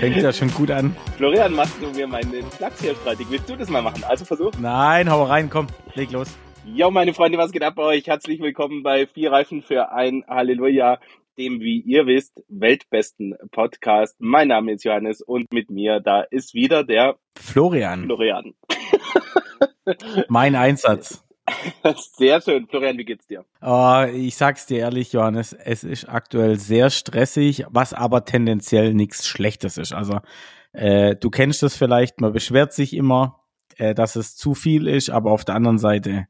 Fängt ja schon gut an. Florian, machst du mir meinen Platz hier streitig? Willst du das mal machen? Also versuch. Nein, hau rein, komm, leg los. Jo, meine Freunde, was geht ab bei euch? Herzlich willkommen bei Vier Reifen für ein Halleluja, dem, wie ihr wisst, weltbesten Podcast. Mein Name ist Johannes und mit mir da ist wieder der Florian, Florian. mein Einsatz. Sehr schön. Florian, wie geht's dir? Oh, ich sag's dir ehrlich, Johannes, es ist aktuell sehr stressig, was aber tendenziell nichts Schlechtes ist. Also äh, du kennst das vielleicht, man beschwert sich immer, äh, dass es zu viel ist, aber auf der anderen Seite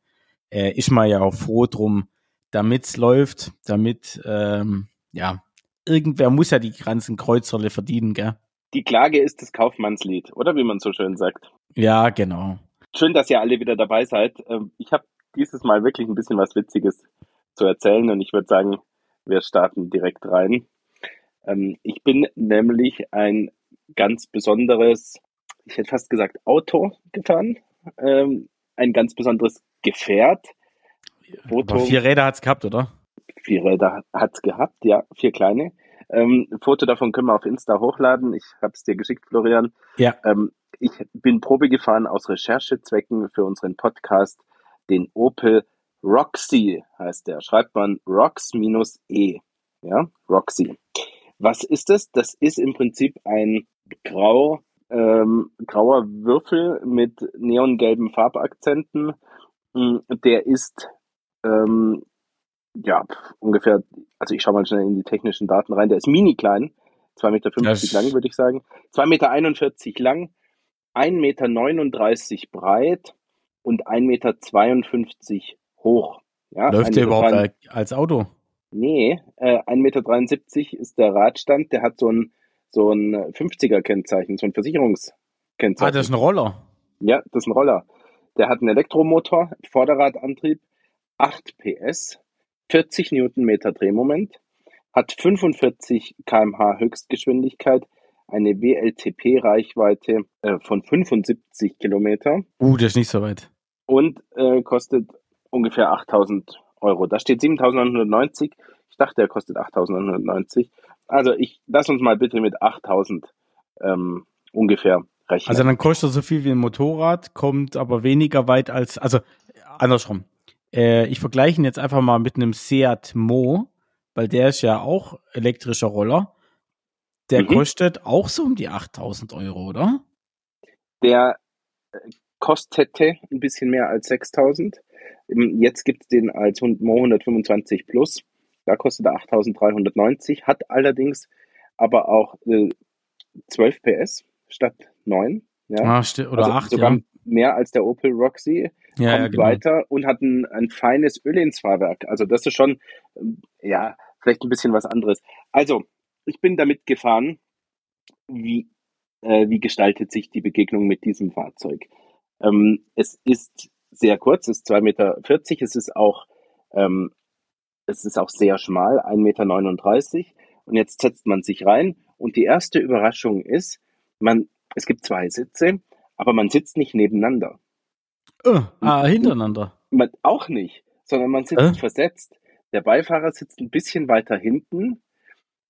äh, ist man ja auch froh drum, damit's läuft, damit, ähm, ja, irgendwer muss ja die ganzen Kreuzerle verdienen, gell? Die Klage ist das Kaufmannslied, oder wie man so schön sagt. Ja, genau. Schön, dass ihr alle wieder dabei seid. Ähm, Ich habe dieses Mal wirklich ein bisschen was Witziges zu erzählen und ich würde sagen, wir starten direkt rein. Ähm, Ich bin nämlich ein ganz besonderes, ich hätte fast gesagt, Auto gefahren. Ähm, Ein ganz besonderes Gefährt. Foto, Aber vier Räder hat's gehabt, oder? vier Räder hat's gehabt, ja, vier kleine. Ähm, Foto davon können wir auf Insta hochladen. Ich habe es dir geschickt, Florian. Ja. Ähm, ich bin Probe gefahren aus Recherchezwecken für unseren Podcast, den Opel Roxy heißt der. Schreibt man Rox minus E. Ja, Roxy. Was ist das? Das ist im Prinzip ein grau, ähm, grauer Würfel mit neongelben Farbakzenten. Mm, Der ist ähm, ja ungefähr, also ich schaue mal schnell in die technischen Daten rein. Der ist mini klein, 2,50 Meter lang, würde ich sagen. 2,41 Meter lang, 1,39 Meter breit und 1,52 Meter hoch. Ja, Läuft 1,3 der überhaupt al- als Auto? Nee, äh, 1,73 Meter ist der Radstand, der hat so ein, so ein 50er-Kennzeichen, so ein Versicherungskennzeichen. Ah, das ist ein Roller. Ja, das ist ein Roller. Der hat einen Elektromotor, Vorderradantrieb, 8 PS, 40 Newtonmeter Drehmoment, hat 45 kmh Höchstgeschwindigkeit, eine WLTP-Reichweite äh, von 75 Kilometer Uh, das ist nicht so weit. und äh, kostet ungefähr 8000 Euro. Da steht 7990. Ich dachte, er kostet 8990. Also ich lass uns mal bitte mit 8000 ähm, ungefähr rechnen. Also dann kostet er so viel wie ein Motorrad, kommt aber weniger weit als, also andersrum. Äh, ich vergleiche ihn jetzt einfach mal mit einem Seat Mo, weil der ist ja auch elektrischer Roller. Der Mhm. kostet auch so um die 8000 Euro, oder? der äh, kostete ein bisschen mehr als 6000. Ähm, Jetzt gibt's den als Mo 125 Plus. Da kostet er 8390, hat allerdings aber auch äh, 12 PS statt 9. Ja. Ah, oder also 8, sogar ja. mehr als der Opel Roxy. Ja, ja, kommt genau. weiter und hat ein, ein feines Ölinsfahrwerk. Also das ist schon, ähm, ja, vielleicht ein bisschen was anderes. Also, ich bin damit gefahren. Wie, äh, wie gestaltet sich die Begegnung mit diesem Fahrzeug? Ähm, es ist sehr kurz, es ist 2,40 Meter. Es ist auch, ähm, es ist auch sehr schmal, 1,39 Meter. Und jetzt setzt man sich rein und die erste Überraschung ist, man, es gibt zwei Sitze, aber man sitzt nicht nebeneinander. Oh, ah, hintereinander. Man, auch nicht, sondern man sitzt Äh? versetzt. Der Beifahrer sitzt ein bisschen weiter hinten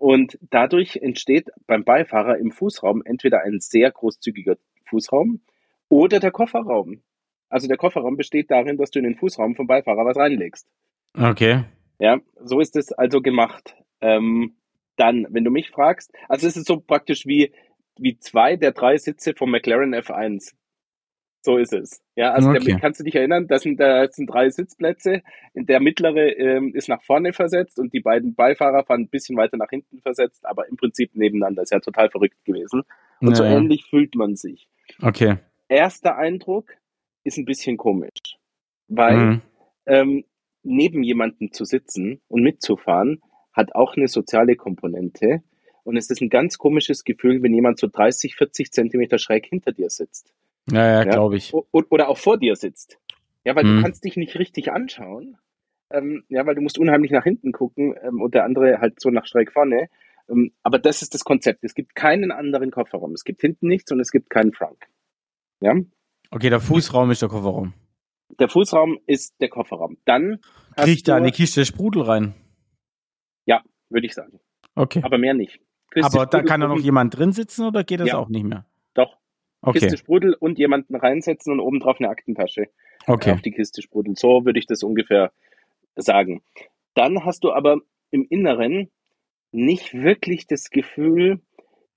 und dadurch entsteht beim Beifahrer im Fußraum entweder ein sehr großzügiger Fußraum oder der Kofferraum. Also der Kofferraum besteht darin, dass du in den Fußraum vom Beifahrer was reinlegst. Okay. Ja, so ist es also gemacht. Ähm, dann, wenn du mich fragst, also es ist so praktisch wie, wie zwei der drei Sitze vom McLaren F1. So ist es. Ja, also Okay. der, kannst du dich erinnern, das sind, da sind drei Sitzplätze. Der mittlere ähm, ist nach vorne versetzt und die beiden Beifahrer fahren ein bisschen weiter nach hinten versetzt, aber im Prinzip nebeneinander. Ist ja total verrückt gewesen. Und so Ja, ja. ähnlich fühlt man sich. Okay. Erster Eindruck ist ein bisschen komisch, weil Mhm. ähm, neben jemandem zu sitzen und mitzufahren, hat auch eine soziale Komponente. Und es ist ein ganz komisches Gefühl, wenn jemand so 30, 40 Zentimeter schräg hinter dir sitzt. Ja, ja, glaube ich. Oder auch vor dir sitzt. Ja, weil Mhm. du kannst dich nicht richtig anschauen. Ähm, ja, weil du musst unheimlich nach hinten gucken ähm, und der andere halt so nach schräg vorne. Ähm, aber das ist das Konzept. Es gibt keinen anderen Kofferraum. Es gibt hinten nichts und es gibt keinen Frunk. Ja? Okay, der Fußraum ist der Kofferraum. Der Fußraum ist der Kofferraum. Dann Kriegt da eine Kiste Sprudel rein? Ja, würde ich sagen. Okay. Aber mehr nicht. Aber da Sprudel kann da noch jemand drin sitzen oder geht das Ja. auch nicht mehr? Okay. Kiste Sprudel und jemanden reinsetzen und obendrauf eine Aktentasche Okay. auf die Kiste Sprudel. So würde ich das ungefähr sagen. Dann hast du aber im Inneren nicht wirklich das Gefühl,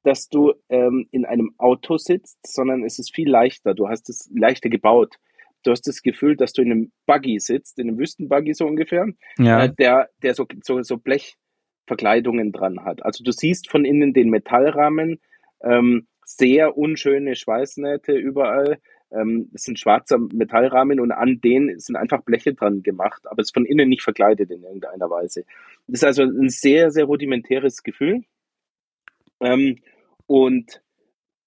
dass du ähm, in einem Auto sitzt, sondern es ist viel leichter. Du hast es leichter gebaut. Du hast das Gefühl, dass du in einem Buggy sitzt, in einem Wüstenbuggy so ungefähr, Ja. äh, der, der so, so, so Blechverkleidungen dran hat. Also du siehst von innen den Metallrahmen, ähm, sehr unschöne Schweißnähte überall. Ähm, es sind schwarzer Metallrahmen und an denen sind einfach Bleche dran gemacht, aber es ist von innen nicht verkleidet in irgendeiner Weise. Das ist also ein sehr, sehr rudimentäres Gefühl. Ähm, und,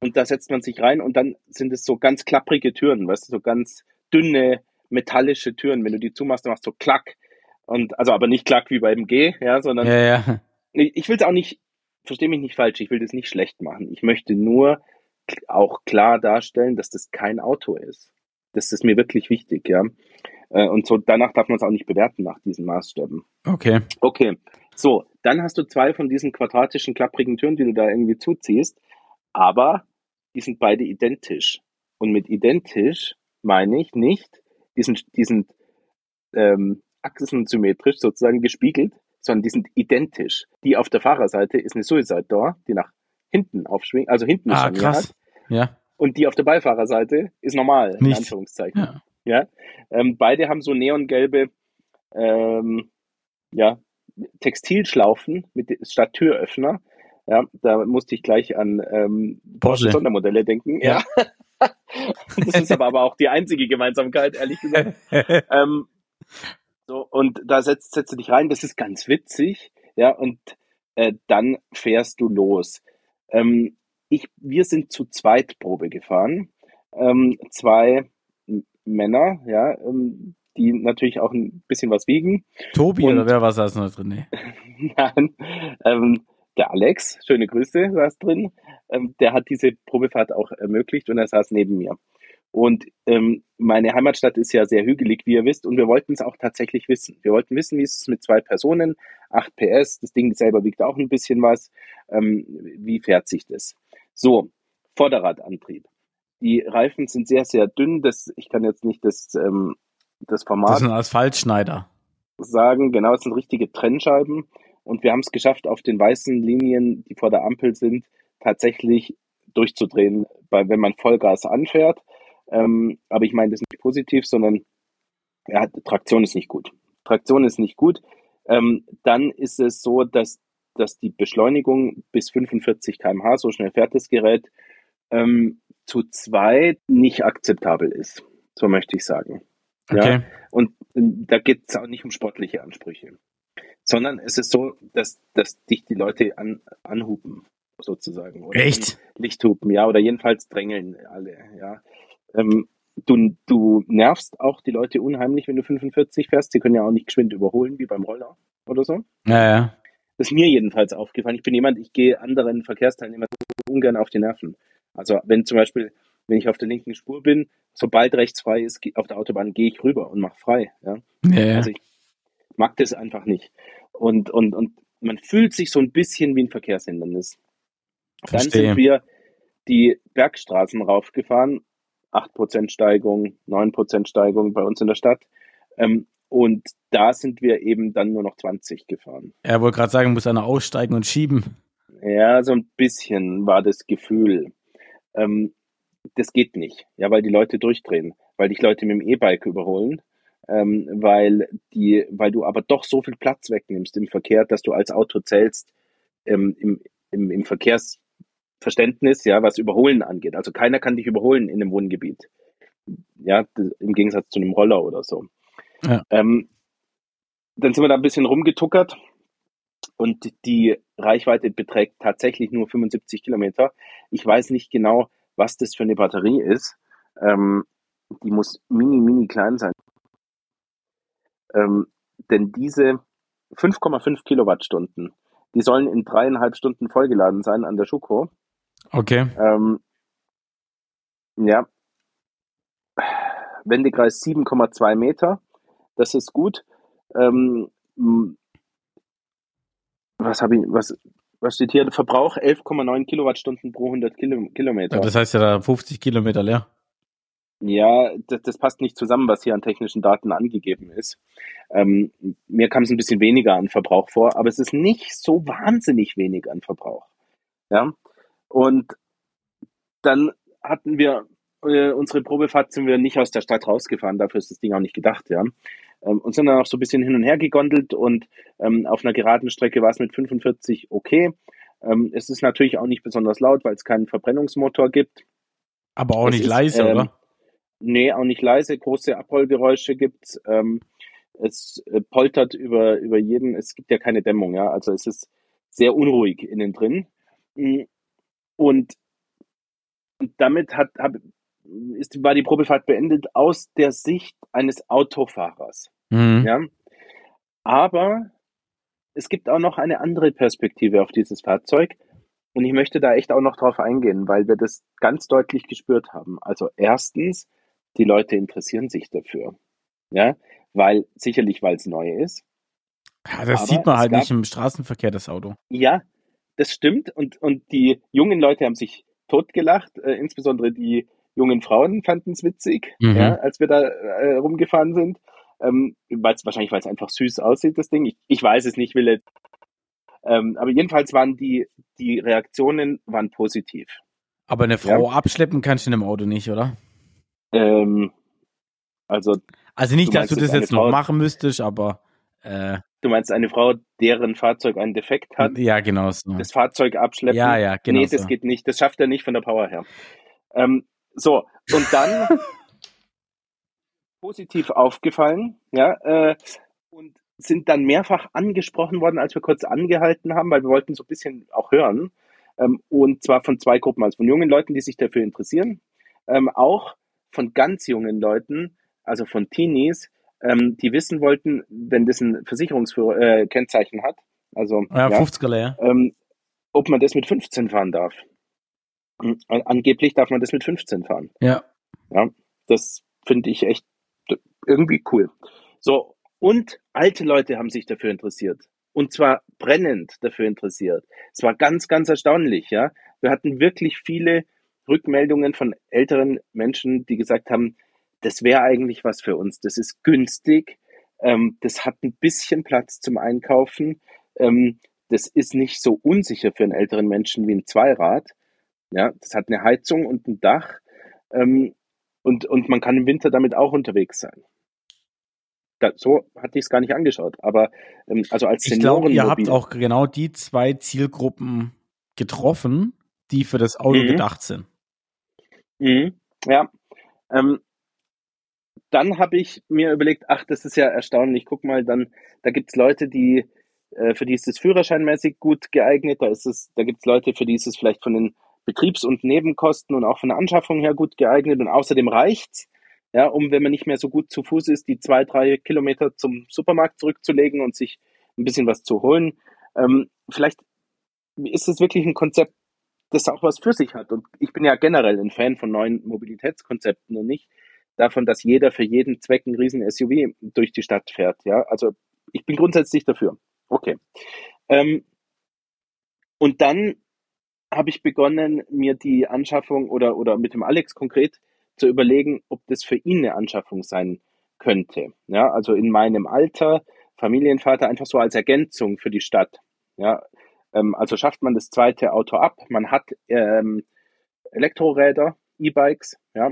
und da setzt man sich rein und dann sind es so ganz klapprige Türen, weißt du, so ganz dünne metallische Türen. Wenn du die zumachst, dann machst du klack. Und also aber nicht klack wie beim G, ja, sondern Ja, ja. ich, ich will es auch nicht, verstehe mich nicht falsch, ich will das nicht schlecht machen. Ich möchte nur auch klar darstellen, dass das kein Auto ist. Das ist mir wirklich wichtig, ja. Äh, Und so danach darf man es auch nicht bewerten nach diesen Maßstäben. Okay. Okay, so, dann hast du zwei von diesen quadratischen, klapprigen Türen, die du da irgendwie zuziehst, aber die sind beide identisch. Und mit identisch meine ich nicht, die sind, die sind ähm, achsensymmetrisch sozusagen gespiegelt, sondern die sind identisch. Die auf der Fahrerseite ist eine Suicide Door, die nach hinten aufschwingt, also hinten Ah, krass. hat. Ja. Und die auf der Beifahrerseite ist normal, in Nicht. Anführungszeichen. Ja. Ja, ähm, beide haben so neongelbe ähm, ja, Textilschlaufen mit statt Türöffner. Ja, da musste ich gleich an ähm, Porsche. Sondermodelle denken. Ja. das ist aber, aber auch die einzige Gemeinsamkeit, ehrlich gesagt. ähm, so, und da setzt, setzt du dich rein, das ist ganz witzig, ja, und äh, dann fährst du los. Ähm, ich, wir sind zu zweit Probe gefahren. Ähm, zwei Männer, ja, ähm, die natürlich auch ein bisschen was wiegen. Tobi Und- oder wer war das noch drin? Nee. Nein, ähm, der Alex, schöne Grüße, saß drin. Ähm, der hat diese Probefahrt auch ermöglicht und er saß neben mir. Und ähm, meine Heimatstadt ist ja sehr hügelig, wie ihr wisst, und wir wollten es auch tatsächlich wissen. Wir wollten wissen, wie ist es mit zwei Personen, 8 PS, das Ding selber wiegt auch ein bisschen was. Ähm, wie fährt sich das? So, Vorderradantrieb. Die Reifen sind sehr, sehr dünn. Das, ich kann jetzt nicht das, ähm, das Format Das ist ein Asphaltschneider. sagen, genau, es sind richtige Trennscheiben und wir haben es geschafft, auf den weißen Linien, die vor der Ampel sind, tatsächlich durchzudrehen, bei, wenn man Vollgas anfährt. Ähm, aber ich meine das nicht positiv, sondern ja, Traktion ist nicht gut. Traktion ist nicht gut. Ähm, dann ist es so, dass, dass die Beschleunigung bis 45 km/h, so schnell fährt das Gerät, ähm, zu zweit nicht akzeptabel ist. So möchte ich sagen. Ja. Okay. Und ähm, da geht es auch nicht um sportliche Ansprüche, sondern es ist so, dass, dass dich die Leute an, anhupen, sozusagen. Oder Echt? Lichthupen, ja, oder jedenfalls drängeln alle, ja. Ähm, du, du nervst auch die Leute unheimlich, wenn du 45 fährst. Sie können ja auch nicht geschwind überholen, wie beim Roller oder so. Ja, ja. Das ist mir jedenfalls aufgefallen. Ich bin jemand, ich gehe anderen Verkehrsteilnehmern ungern auf die Nerven. Also wenn zum Beispiel, wenn ich auf der linken Spur bin, sobald rechts frei ist, auf der Autobahn gehe ich rüber und mache frei. Ja? Ja, ja. Also ich mag das einfach nicht. Und, und, und man fühlt sich so ein bisschen wie ein Verkehrshindernis. Dann Verstehe. sind wir die Bergstraßen raufgefahren. 8% Steigung, 9% Steigung bei uns in der Stadt. Ähm, und da sind wir eben dann nur noch 20 gefahren. Er wollte gerade sagen, muss einer aussteigen und schieben. Ja, so ein bisschen war das Gefühl. Ähm, das geht nicht, ja, weil die Leute durchdrehen, weil dich Leute mit dem E-Bike überholen, ähm, weil die, weil du aber doch so viel Platz wegnimmst im Verkehr, dass du als Auto zählst ähm, im, im, im Verkehrsverständnis, ja, was Überholen angeht. Also keiner kann dich überholen in einem Wohngebiet. Ja, im Gegensatz zu einem Roller oder so. Ja. Ähm, dann sind wir da ein bisschen rumgetuckert und die Reichweite beträgt tatsächlich nur 75 Kilometer. Ich weiß nicht genau, was das für eine Batterie ist. Ähm, die muss mini, mini klein sein. Ähm, denn diese 5,5 Kilowattstunden, die sollen in dreieinhalb Stunden vollgeladen sein an der Schuko. Okay. Ähm, ja. Wendekreis 7,2 Meter. Das ist gut. Ähm, was habe ich, was, was steht hier? Verbrauch 11,9 Kilowattstunden pro 100 Kilo, Kilometer. Ja, das heißt ja da 50 Kilometer leer. Ja, das, das passt nicht zusammen, was hier an technischen Daten angegeben ist. Ähm, mir kam es ein bisschen weniger an Verbrauch vor, aber es ist nicht so wahnsinnig wenig an Verbrauch. Ja, und dann hatten wir äh, unsere Probefahrt sind wir nicht aus der Stadt rausgefahren, dafür ist das Ding auch nicht gedacht, ja. Ähm, und sind dann auch so ein bisschen hin und her gegondelt und ähm, auf einer geraden Strecke war es mit 45 okay. Ähm, es ist natürlich auch nicht besonders laut, weil es keinen Verbrennungsmotor gibt. Aber auch Es nicht ist, leise, ähm, oder? Nee, auch nicht leise. Große Abrollgeräusche gibt's. Ähm, es äh, poltert über, über jeden. Es gibt ja keine Dämmung, ja. Also es ist sehr unruhig innen drin. Und, und damit hat, hab, ist, war die Probefahrt beendet aus der Sicht eines Autofahrers. Mhm. Ja. Aber es gibt auch noch eine andere Perspektive auf dieses Fahrzeug. Und ich möchte da echt auch noch drauf eingehen, weil wir das ganz deutlich gespürt haben. Also erstens, die Leute interessieren sich dafür. Ja, weil, sicherlich, weil es neu ist. Ja, das Aber sieht man halt gab- nicht im Straßenverkehr, das Auto. Ja, das stimmt. Und, und die jungen Leute haben sich totgelacht. Äh, insbesondere die jungen Frauen fanden es witzig, Mhm. ja, als wir da äh, rumgefahren sind. Ähm, weil's, wahrscheinlich, weil es einfach süß aussieht, das Ding. Ich, ich weiß es nicht, will jetzt. Ähm, aber jedenfalls waren die, die Reaktionen waren positiv. Aber eine Frau abschleppen kannst du in einem Auto nicht, oder? Ähm, also Also nicht, Du dass du das jetzt jetzt noch Frau- machen müsstest, aber äh, du meinst eine Frau, deren Fahrzeug einen Defekt hat, ja, genau so. das Fahrzeug abschleppen? Ja, ja, genau nee, das so. geht nicht. Das schafft er nicht von der Power her. Ähm, so, und dann positiv aufgefallen, ja, äh, und sind dann mehrfach angesprochen worden, als wir kurz angehalten haben, weil wir wollten so ein bisschen auch hören. Ähm, und zwar von zwei Gruppen, also von jungen Leuten, die sich dafür interessieren, ähm, auch von ganz jungen Leuten, also von Teenies, ähm, die wissen wollten, wenn das ein Versicherungskennzeichen äh, hat, also ja, ja, 50er leer. ähm, ob man das mit 15 fahren darf. Angeblich darf man das mit 15 fahren. Ja. Ja, das finde ich echt irgendwie cool. So, und alte Leute haben sich dafür interessiert. Und zwar brennend dafür interessiert. Es war ganz, ganz erstaunlich, ja. Wir hatten wirklich viele Rückmeldungen von älteren Menschen, die gesagt haben, das wäre eigentlich was für uns. Das ist günstig. Ähm, das hat ein bisschen Platz zum Einkaufen. Ähm, das ist nicht so unsicher für einen älteren Menschen wie ein Zweirad. Ja, das hat eine Heizung und ein Dach. Ähm, und, und man kann im Winter damit auch unterwegs sein. Da, so hatte ich es gar nicht angeschaut. Aber ähm, also als Ich glaube, ihr habt auch genau die zwei Zielgruppen getroffen, die für das Auto Mhm. gedacht sind. Mhm, ja. Ähm, dann habe ich mir überlegt, ach, das ist ja erstaunlich. Guck mal, dann, da gibt's Leute, die, äh, für die ist es führerscheinmäßig gut geeignet. Da ist es, da gibt's Leute, für die ist es vielleicht von den Betriebs- und Nebenkosten und auch von der Anschaffung her gut geeignet. Und außerdem reicht's, ja, um, wenn man nicht mehr so gut zu Fuß ist, die zwei, drei Kilometer zum Supermarkt zurückzulegen und sich ein bisschen was zu holen. Ähm, vielleicht ist es wirklich ein Konzept, das auch was für sich hat. Und ich bin ja generell ein Fan von neuen Mobilitätskonzepten und nicht davon, dass jeder für jeden Zweck ein riesen SUV durch die Stadt fährt. Ja, also ich bin grundsätzlich dafür. Okay. Ähm, und dann habe ich begonnen, mir die Anschaffung oder, oder mit dem Alex konkret zu überlegen, ob das für ihn eine Anschaffung sein könnte. Ja, also in meinem Alter, Familienvater, einfach so als Ergänzung für die Stadt. Ja, ähm, also schafft man das zweite Auto ab. Man hat ähm, Elektroräder, E-Bikes, ja.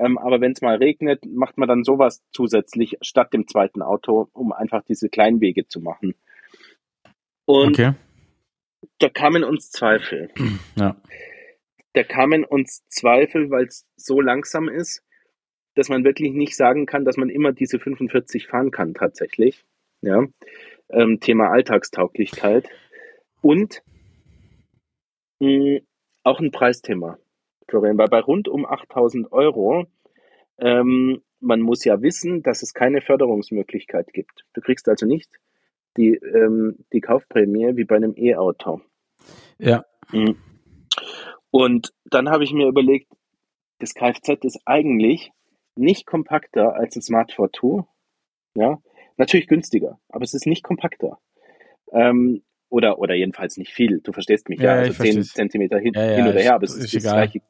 Ähm, aber wenn es mal regnet, macht man dann sowas zusätzlich statt dem zweiten Auto, um einfach diese Kleinwege zu machen. Und Okay. da kamen uns Zweifel. Ja. Da kamen uns Zweifel, weil es so langsam ist, dass man wirklich nicht sagen kann, dass man immer diese 45 fahren kann tatsächlich. Ja. Ähm, Thema Alltagstauglichkeit. Und mh, auch ein Preisthema, Florian, weil bei rund um 8000 Euro, ähm, man muss ja wissen, dass es keine Förderungsmöglichkeit gibt. Du kriegst also nicht die, ähm, die Kaufprämie wie bei einem E-Auto. Ja. Mhm. Und dann habe ich mir überlegt, das Kfz ist eigentlich nicht kompakter als ein Smart Fortwo. Ja, natürlich günstiger, aber es ist nicht kompakter. Ähm, Oder, oder jedenfalls nicht viel. Du verstehst mich, Ja, ja. Also ich 10 versteh's. Zentimeter hin, Ja, ja, hin oder her, aber es ist ist, das gleiche.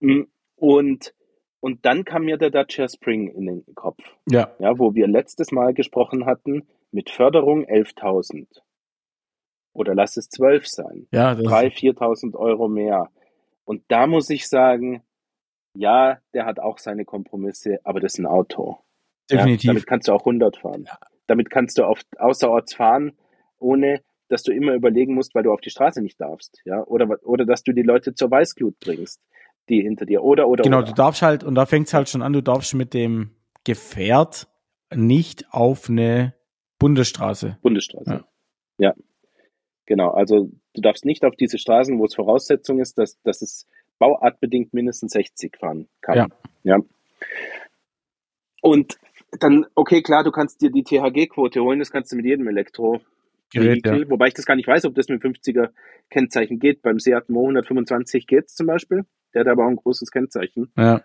Mm, Und, und dann kam mir der Dacia Spring in den Kopf, Ja, ja, wo wir letztes Mal gesprochen hatten, mit Förderung 11.000. Oder lass es 12 sein. ja, das, 3.000, 4.000 Euro mehr. Und da muss ich sagen, ja, der hat auch seine Kompromisse, aber das ist ein Auto. Ja, definitiv. damit kannst du auch 100 fahren. Damit kannst du oft außerorts fahren, ohne dass du immer überlegen musst, weil du auf die Straße nicht darfst. Ja? Oder, oder dass du die Leute zur Weißglut bringst, die hinter dir. Oder, oder, Genau, oder. du darfst halt, und da fängt es halt schon an, du darfst mit dem Gefährt nicht auf eine Bundesstraße. Bundesstraße. Ja. Ja. Genau. Also du darfst nicht auf diese Straßen, wo es Voraussetzung ist, dass, dass es bauartbedingt mindestens 60 fahren kann. Ja. ja. Und dann, okay, klar, du kannst dir die THG-Quote holen, das kannst du mit jedem Elektro. Gerät, ja. Wobei ich das gar nicht weiß, ob das mit 50er Kennzeichen geht. Beim Seat Mo 125 geht's zum Beispiel. Der hat aber auch ein großes Kennzeichen. Ja,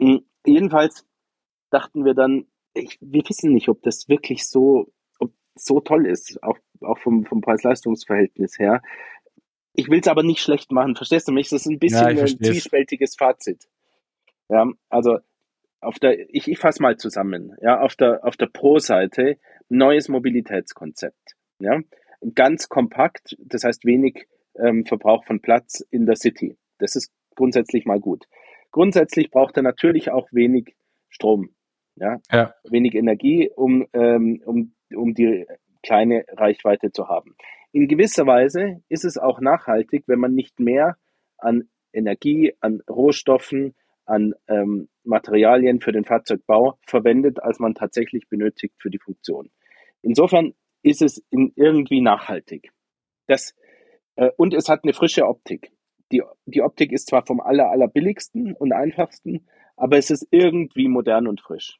Mhm. Jedenfalls dachten wir dann, ich, wir wissen nicht, ob das wirklich so, ob so toll ist, auch, auch vom, vom Preis-Leistungs-Verhältnis her. Ich will es aber nicht schlecht machen, verstehst du mich? Das ist ein bisschen Ja, ein zwiespältiges Fazit. Ja, also auf der, ich, ich fasse mal zusammen. Ja, auf der, auf der Pro-Seite neues Mobilitätskonzept. Ja, ganz kompakt, das heißt wenig ähm, Verbrauch von Platz in der City. Das ist grundsätzlich mal gut. Grundsätzlich braucht er natürlich auch wenig Strom, ja, ja, wenig Energie, um, ähm, um, um die kleine Reichweite zu haben. In gewisser Weise ist es auch nachhaltig, wenn man nicht mehr an Energie, an Rohstoffen, an ähm, Materialien für den Fahrzeugbau verwendet, als man tatsächlich benötigt für die Funktion. Insofern ist es in irgendwie nachhaltig. Das, äh, und es hat eine frische Optik. Die, die Optik ist zwar vom aller, aller billigsten und einfachsten, aber es ist irgendwie modern und frisch.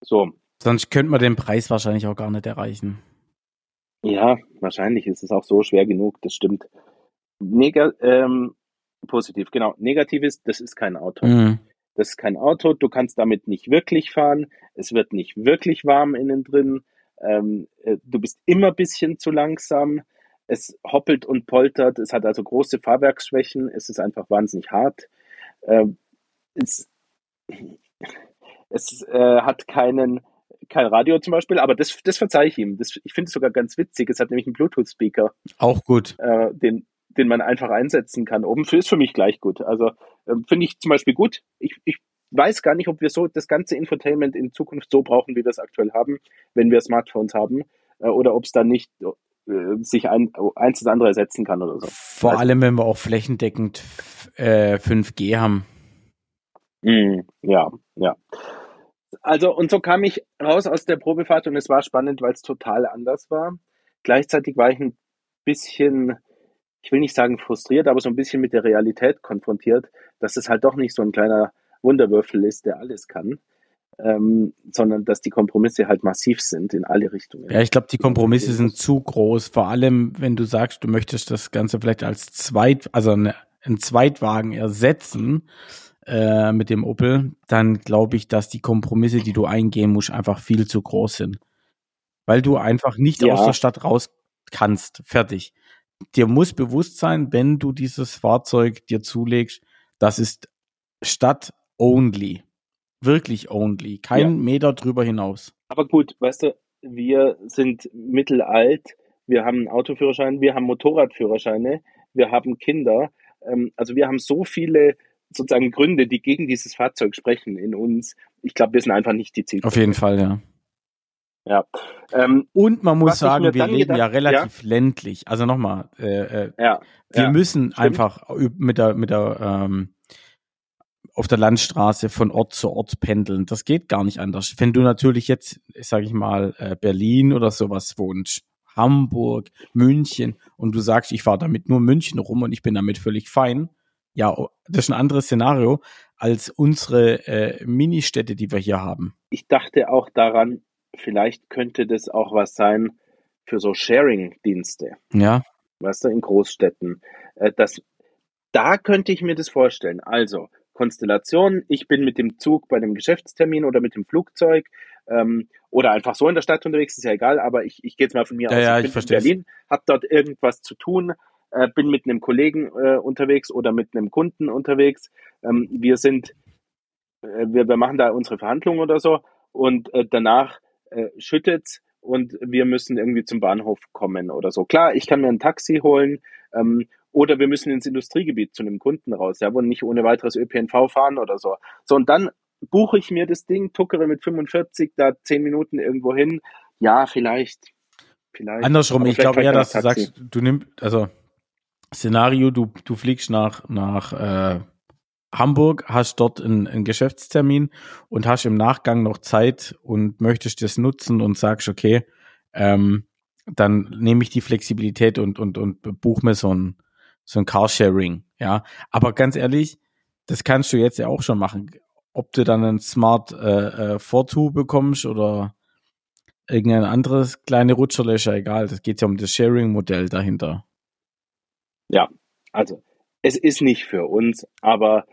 So, sonst könnte man den Preis wahrscheinlich auch gar nicht erreichen. ja, wahrscheinlich ist es auch so schwer genug, das stimmt. Nega ähm, positiv, genau. Negativ ist, das ist kein Auto. Mhm. Das ist kein Auto, du kannst damit nicht wirklich fahren, es wird nicht wirklich warm innen drin, ähm, äh, du bist immer ein bisschen zu langsam, es hoppelt und poltert, es hat also große Fahrwerksschwächen, es ist einfach wahnsinnig hart. Ähm, es es äh, hat keinen, kein Radio zum Beispiel, aber das, das verzeihe ich ihm. Das, ich finde es sogar ganz witzig. Es hat nämlich einen Bluetooth-Speaker, Auch gut. äh, den, den man einfach einsetzen kann. Oben für, ist für mich gleich gut. Also ähm, finde ich zum Beispiel gut. Ich, ich weiß gar nicht, ob wir so das ganze Infotainment in Zukunft so brauchen, wie wir es aktuell haben, wenn wir Smartphones haben, äh, oder ob es dann nicht sich ein, eins das andere ersetzen kann oder so. Vor Also- allem, wenn wir auch flächendeckend äh, 5G haben. Mm, ja, ja. Also, und so kam ich raus aus der Probefahrt und es war spannend, weil es total anders war. Gleichzeitig war ich ein bisschen, ich will nicht sagen frustriert, aber so ein bisschen mit der Realität konfrontiert, dass es halt doch nicht so ein kleiner Wunderwürfel ist, der alles kann, ähm, sondern dass die Kompromisse halt massiv sind in alle Richtungen. Ja, ich glaube, die Kompromisse sind zu groß. Vor allem, wenn du sagst, du möchtest das Ganze vielleicht als Zweit, also eine, einen Zweitwagen ersetzen äh, mit dem Opel, dann glaube ich, dass die Kompromisse, die du eingehen musst, einfach viel zu groß sind. Weil du einfach nicht Ja. aus der Stadt raus kannst. Fertig. Dir muss bewusst sein, wenn du dieses Fahrzeug dir zulegst, das ist Stadt only. Wirklich only. Kein Ja. Meter drüber hinaus. Aber gut, weißt du, wir sind mittelalt, wir haben einen Autoführerschein, wir haben Motorradführerscheine, wir haben Kinder. Ähm, also wir haben so viele sozusagen Gründe, die gegen dieses Fahrzeug sprechen in uns. Ich glaube, wir sind einfach nicht die Zielgruppe. Auf jeden Fall, ja. Ja. Ähm, Und man muss sagen, wir leben ja gedacht- relativ ländlich. Also nochmal, äh, äh, ja. wir ja. müssen stimmt. einfach mit der, mit der, ähm, auf der Landstraße von Ort zu Ort pendeln. Das geht gar nicht anders. Wenn du natürlich jetzt, sage ich mal, äh, Berlin oder sowas wohnst, Hamburg, München und du sagst, ich fahre damit nur München rum und ich bin damit völlig fein. Ja, oh, das ist ein anderes Szenario als unsere äh, Ministädte, die wir hier haben. Ich dachte auch daran, vielleicht könnte das auch was sein für so Sharing-Dienste. Ja, weißt du, in Großstädten. Äh, das, da könnte ich mir das vorstellen. Also, Konstellation, ich bin mit dem Zug bei einem Geschäftstermin oder mit dem Flugzeug ähm, oder einfach so in der Stadt unterwegs, ist ja egal, aber ich, ich gehe jetzt mal von mir ja, aus. Ja, ich bin ich verstehe. in Berlin, habe dort irgendwas zu tun, äh, bin mit einem Kollegen äh, unterwegs oder mit einem Kunden unterwegs. Ähm, wir sind, äh, wir, wir machen da unsere Verhandlungen oder so und äh, danach äh, schüttet's und wir müssen irgendwie zum Bahnhof kommen oder so. Klar, ich kann mir ein Taxi holen ähm, oder wir müssen ins Industriegebiet zu einem Kunden raus, ja, wo nicht ohne weiteres ÖPNV fahren oder so. So, und dann buche ich mir das Ding, tuckere mit 45 da 10 Minuten irgendwo hin. Ja, vielleicht. vielleicht Andersrum, ich glaube eher, dass du sagst, du nimmst, also Szenario, du, du fliegst nach, nach äh, Hamburg, hast dort einen, einen Geschäftstermin und hast im Nachgang noch Zeit und möchtest das nutzen und sagst, okay, ähm, dann nehme ich die Flexibilität und, und, und buche mir so ein, so ein Carsharing, ja. Aber ganz ehrlich, das kannst du jetzt ja auch schon machen. Ob du dann ein Smart äh, äh, Fortu bekommst oder irgendein anderes kleine Rutscherle, egal. Das geht ja um das Sharing-Modell dahinter. Ja, also es ist nicht für uns, aber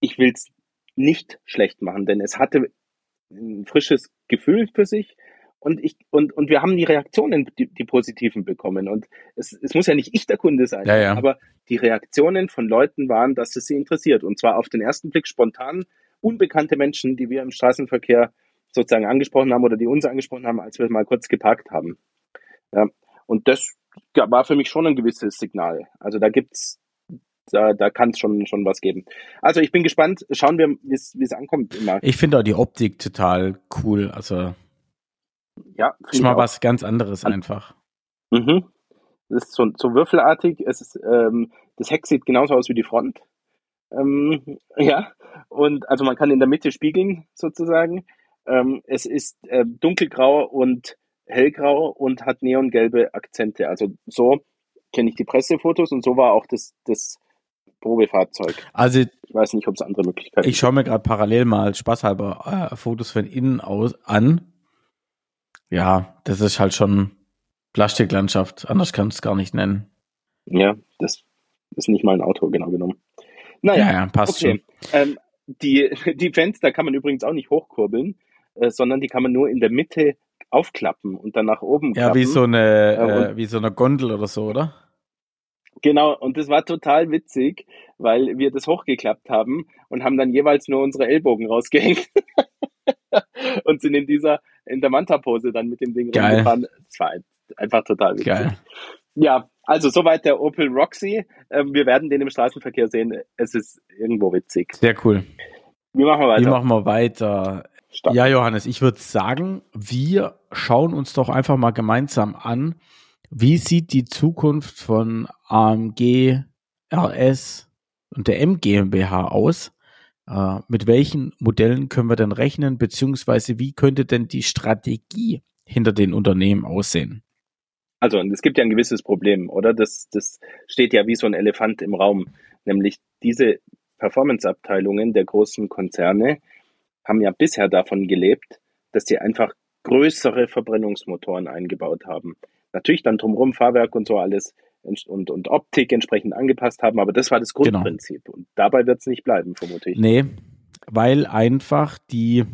ich will es nicht schlecht machen, denn es hatte ein frisches Gefühl für sich und ich und und wir haben die Reaktionen, die, die positiven bekommen und es, es muss ja nicht ich der Kunde sein, ja, ja. aber die Reaktionen von Leuten waren, dass es sie interessiert und zwar auf den ersten Blick spontan unbekannte Menschen, die wir im Straßenverkehr sozusagen angesprochen haben oder die uns angesprochen haben, als wir mal kurz geparkt haben. Ja, und das war für mich schon ein gewisses Signal. Also da gibt's da, da kann es schon, schon was geben. Also ich bin gespannt. Schauen wir, wie es ankommt immer. Ich finde auch die Optik total cool. Also ja, ist mal was ganz anderes An einfach. Mhm. Das ist so, so würfelartig. Es ist, ähm, das Heck sieht genauso aus wie die Front. Ähm, ja, und also man kann in der Mitte spiegeln sozusagen. Ähm, es ist äh, dunkelgrau und hellgrau und hat neongelbe Akzente. Also so kenne ich die Pressefotos und so war auch das, das Probefahrzeug. Also ich weiß nicht, ob es andere Möglichkeiten gibt. Ich schaue mir gerade parallel mal spaßhalber äh, Fotos von innen aus an. Ja, das ist halt schon Plastiklandschaft. Anders kann es gar nicht nennen. Ja, das ist nicht mal ein Auto, genau genommen. Naja, ja, ja passt okay. schon. Ähm, die, die Fenster kann man übrigens auch nicht hochkurbeln, äh, sondern die kann man nur in der Mitte aufklappen und dann nach oben klappen. Ja, wie so eine, äh, wie so eine Gondel oder so, oder? Genau, und das war total witzig, weil wir das hochgeklappt haben und haben dann jeweils nur unsere Ellbogen rausgehängt und sind in dieser, in der Manta-Pose dann mit dem Ding Geil. rumgefahren. Das war einfach total witzig. Geil. Ja, also soweit der Opel Roxy. Ähm, wir werden den im Straßenverkehr sehen. Es ist irgendwo witzig. Sehr cool. Wie machen wir weiter? Wie machen wir weiter? Stopp. Ja, Johannes, ich würde sagen, wir schauen uns doch einfach mal gemeinsam an, wie sieht die Zukunft von AMG, RS und der M GmbH aus? Äh, mit welchen Modellen können wir denn rechnen, beziehungsweise wie könnte denn die Strategie hinter den Unternehmen aussehen? Also, es gibt ja ein gewisses Problem, oder? Das, das steht ja wie so ein Elefant im Raum. Nämlich diese Performance-Abteilungen der großen Konzerne haben ja bisher davon gelebt, dass sie einfach größere Verbrennungsmotoren eingebaut haben natürlich dann drumherum Fahrwerk und so alles und, und Optik entsprechend angepasst haben, aber das war das genau. Grundprinzip. Genau. Und dabei wird es nicht bleiben, vermute ich. Nee, weil einfach die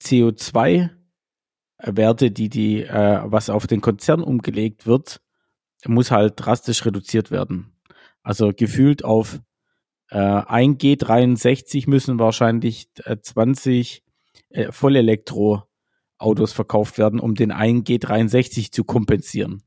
CO2-Werte, die die, äh, was auf den Konzern umgelegt wird, muss halt drastisch reduziert werden. Also gefühlt auf äh, 1 G63 müssen wahrscheinlich äh, 20 äh, Vollelektro Autos verkauft werden, um den einen G63 zu kompensieren.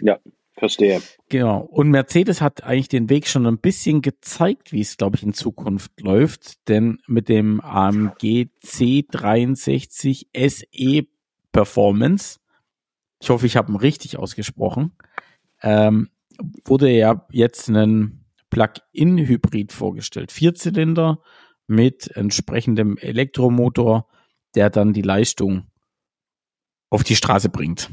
Ja, verstehe. Genau. Und Mercedes hat eigentlich den Weg schon ein bisschen gezeigt, wie es, glaube ich, in Zukunft läuft. Denn mit dem AMG C63 SE Performance, ich hoffe, ich habe ihn richtig ausgesprochen, ähm, wurde ja jetzt ein Plug-in-Hybrid vorgestellt. Vierzylinder mit entsprechendem Elektromotor, der dann die Leistung auf die Straße bringt.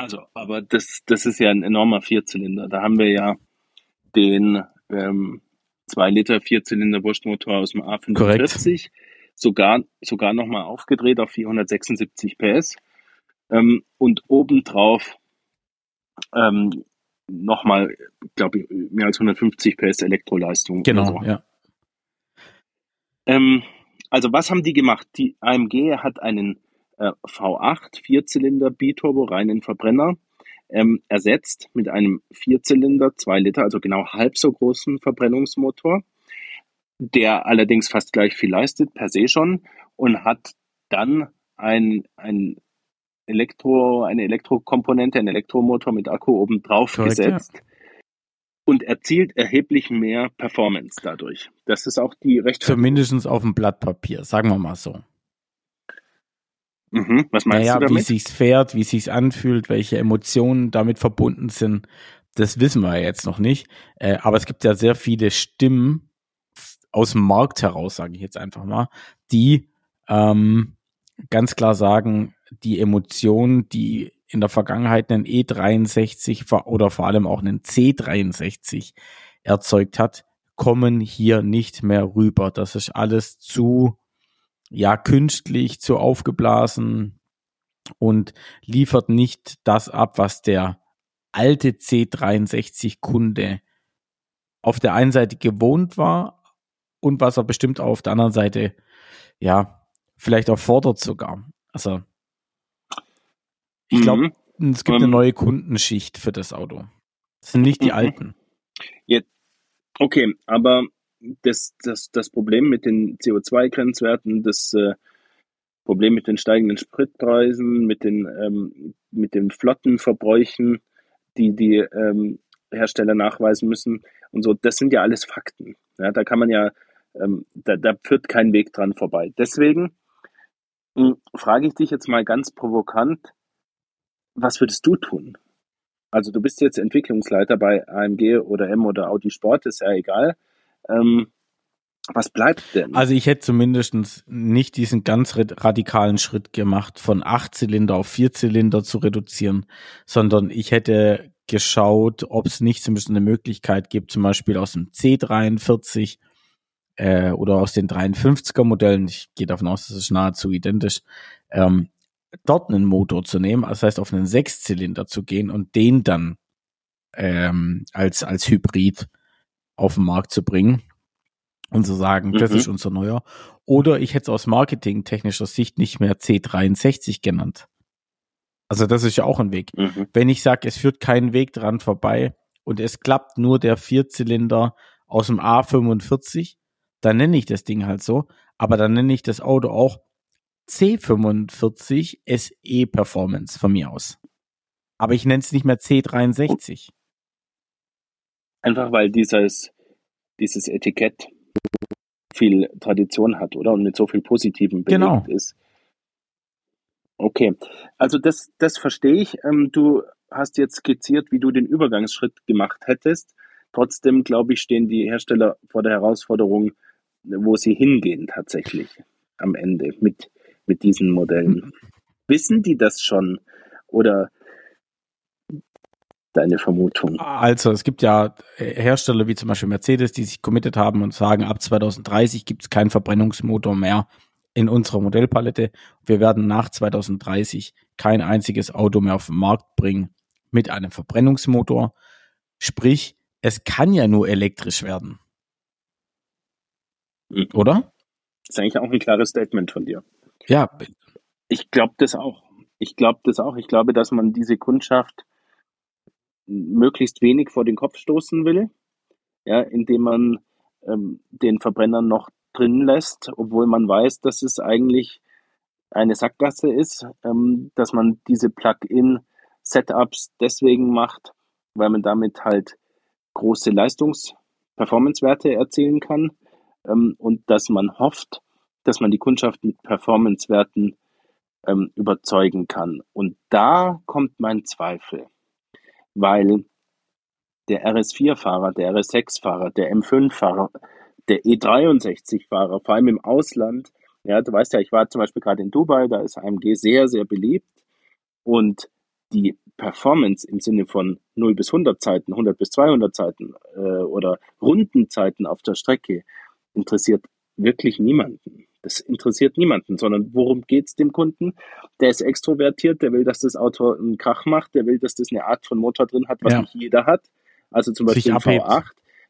Also, aber das, das ist ja ein enormer Vierzylinder. Da haben wir ja den ähm, 2 Liter Vierzylinder Wurstmotor aus dem A45 Korrekt. sogar, sogar nochmal aufgedreht auf 476 PS ähm, und obendrauf ähm, nochmal, glaube ich, mehr als 150 PS Elektroleistung. Genau, so. ja. Ähm, also was haben die gemacht? Die AMG hat einen äh, V8 Vierzylinder Biturbo reinen Verbrenner ähm, ersetzt mit einem Vierzylinder 2 Liter, also genau halb so großen Verbrennungsmotor, der allerdings fast gleich viel leistet per se schon und hat dann ein, ein Elektro, eine Elektrokomponente, ein Elektromotor mit Akku oben drauf gesetzt. Ja. Und erzielt erheblich mehr Performance dadurch. Das ist auch die Rechtfertigung. Zumindest auf dem Blatt Papier, sagen wir mal so. Mhm. Was meinst naja, du damit? Wie sich's fährt, wie sich's anfühlt, welche Emotionen damit verbunden sind, das wissen wir jetzt noch nicht. Äh, aber es gibt ja sehr viele Stimmen aus dem Markt heraus, sage ich jetzt einfach mal, die ähm, ganz klar sagen, die Emotionen, die in der Vergangenheit einen E63 oder vor allem auch einen C63 erzeugt hat, kommen hier nicht mehr rüber. Das ist alles zu ja künstlich, zu aufgeblasen und liefert nicht das ab, was der alte C63-Kunde auf der einen Seite gewohnt war und was er bestimmt auch auf der anderen Seite, ja, vielleicht auch fordert sogar. Also, ich glaube, mhm. es gibt um, eine ähm. neue Kundenschicht für das Auto. Das sind nicht die mhm. alten. Jetzt, okay, aber das, das, das Problem mit den CO2-Grenzwerten, das äh, Problem mit den steigenden Spritpreisen, mit den, ähm, mit den Flottenverbräuchen, die die ähm, Hersteller nachweisen müssen und so, das sind ja alles Fakten. Ja, da kann man ja, ähm, da, da führt kein Weg dran vorbei. Deswegen mh, hm, frage ich dich jetzt mal ganz provokant, was würdest du tun? Also du bist jetzt Entwicklungsleiter bei AMG oder M oder Audi Sport, ist ja egal. Ähm, was bleibt denn? Also ich hätte zumindest nicht diesen ganz radikalen Schritt gemacht, von acht Zylinder auf vier Zylinder zu reduzieren, sondern ich hätte geschaut, ob es nicht zumindest eine Möglichkeit gibt, zum Beispiel aus dem C43 äh, oder aus den 53er Modellen, ich gehe davon aus, das ist nahezu identisch, ähm, dort einen Motor zu nehmen, das heißt auf einen Sechszylinder zu gehen und den dann ähm, als, als Hybrid auf den Markt zu bringen und zu sagen, mhm. das ist unser neuer. Oder ich hätte es aus marketingtechnischer Sicht nicht mehr C63 genannt. Also das ist ja auch ein Weg. Mhm. Wenn ich sage, es führt keinen Weg dran vorbei und es klappt nur der Vierzylinder aus dem A45, dann nenne ich das Ding halt so. Aber dann nenne ich das Auto auch C45 SE Performance von mir aus. Aber ich nenne es nicht mehr C63. Einfach weil dieses, dieses Etikett viel Tradition hat, oder? Und mit so viel Positiven belegt genau. ist. Okay, also das, das verstehe ich. Ähm, du hast jetzt skizziert, wie du den Übergangsschritt gemacht hättest. Trotzdem, glaube ich, stehen die Hersteller vor der Herausforderung, wo sie hingehen tatsächlich am Ende mit, mit diesen Modellen. Mhm. Wissen die das schon? Oder deine Vermutung? Also es gibt ja Hersteller wie zum Beispiel Mercedes, die sich committed haben und sagen, ab 2030 gibt es keinen Verbrennungsmotor mehr in unserer Modellpalette. Wir werden nach 2030 kein einziges Auto mehr auf den Markt bringen mit einem Verbrennungsmotor. Sprich, es kann ja nur elektrisch werden. Mhm. Oder? Das ist eigentlich auch ein klares Statement von dir. Ja. Ich glaube das auch. Ich glaube das auch. Ich glaube, dass man diese Kundschaft möglichst wenig vor den Kopf stoßen will, ja, indem man ähm, den Verbrenner noch drin lässt, obwohl man weiß, dass es eigentlich eine Sackgasse ist, ähm, dass man diese Plug-in-Setups deswegen macht, weil man damit halt große Leistungs-Performance-Werte erzielen kann ähm, und dass man hofft, dass man die Kundschaft mit Performance-Werten ähm, überzeugen kann. Und da kommt mein Zweifel weil der RS4-Fahrer, der RS6-Fahrer, der M5-Fahrer, der E63-Fahrer, vor allem im Ausland, ja, du weißt ja, ich war zum Beispiel gerade in Dubai, da ist AMG sehr, sehr beliebt und die Performance im Sinne von 0 bis 100 Zeiten, 100 bis 200 Zeiten äh, oder Rundenzeiten auf der Strecke interessiert wirklich niemanden. Das interessiert niemanden, sondern worum geht's dem Kunden? Der ist extrovertiert, der will, dass das Auto einen Krach macht, der will, dass das eine Art von Motor drin hat, was ja. nicht jeder hat. Also zum Beispiel ein V8,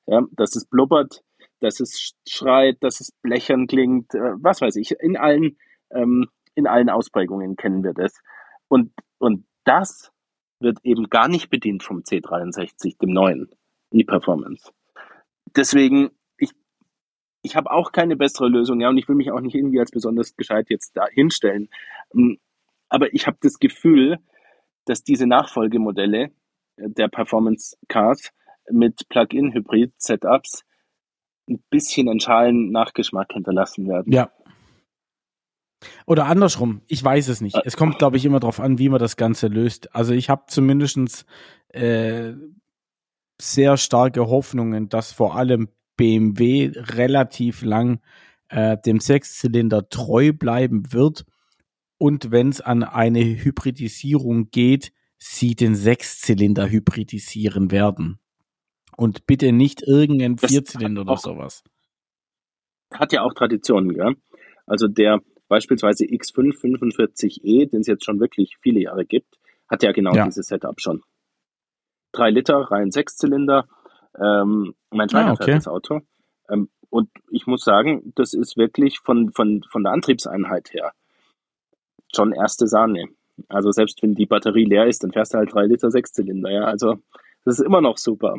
ja, dass es blubbert, dass es schreit, dass es blechern klingt, äh, was weiß ich, in allen ähm, in allen Ausprägungen kennen wir das. Und, und das wird eben gar nicht bedient vom C63, dem neuen E-Performance. Deswegen, ich, habe auch keine bessere Lösung, ja, und ich will mich auch nicht irgendwie als besonders gescheit jetzt da hinstellen. Hm, aber ich habe das Gefühl, dass diese Nachfolgemodelle äh, der Performance Cars mit Plug-in-Hybrid-Setups ein bisschen einen schalen Nachgeschmack hinterlassen werden. Ja. Oder andersrum, ich weiß es nicht. Es kommt, glaube ich, immer darauf an, wie man das Ganze löst. Also ich habe zumindest äh, sehr starke Hoffnungen, dass vor allem BMW relativ lang äh, dem Sechszylinder treu bleiben wird und wenn es an eine Hybridisierung geht, sie den Sechszylinder hybridisieren werden. Und bitte nicht irgendein Vierzylinder oder sowas. Hat ja auch Traditionen, gell? Also der beispielsweise X5 45e, den es jetzt schon wirklich viele Jahre gibt, hat ja genau ja. dieses Setup schon. Drei Liter, rein Sechszylinder, ähm, mein Schweiner ah, okay. das Auto. Ähm, und ich muss sagen, das ist wirklich von, von, von der Antriebseinheit her schon erste Sahne. Also selbst wenn die Batterie leer ist, dann fährst du halt drei Liter Sechszylinder, ja. Also das ist immer noch super.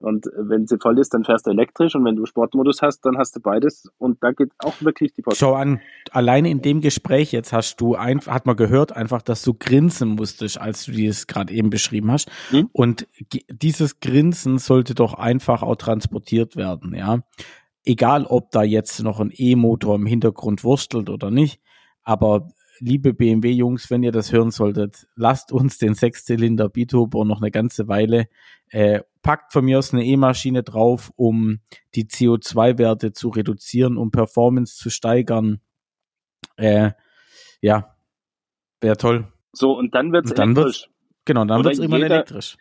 Und wenn sie voll ist, dann fährst du elektrisch und wenn du Sportmodus hast, dann hast du beides und da geht auch wirklich die Post. Schau an, alleine in dem Gespräch jetzt hast du einfach, hat man gehört einfach, dass du grinsen musstest, als du dieses gerade eben beschrieben hast. Hm? Und dieses Grinsen sollte doch einfach auch transportiert werden, ja. Egal, ob da jetzt noch ein E-Motor im Hintergrund wurstelt oder nicht, aber liebe BMW-Jungs, wenn ihr das hören solltet, lasst uns den Sechszylinder Biturbo noch eine ganze Weile. Äh, packt von mir aus eine E-Maschine drauf, um die CO2-Werte zu reduzieren, um Performance zu steigern. Äh, ja, wäre toll. So, und dann wird es elektrisch. Wird's, genau, dann wird es immer elektrisch.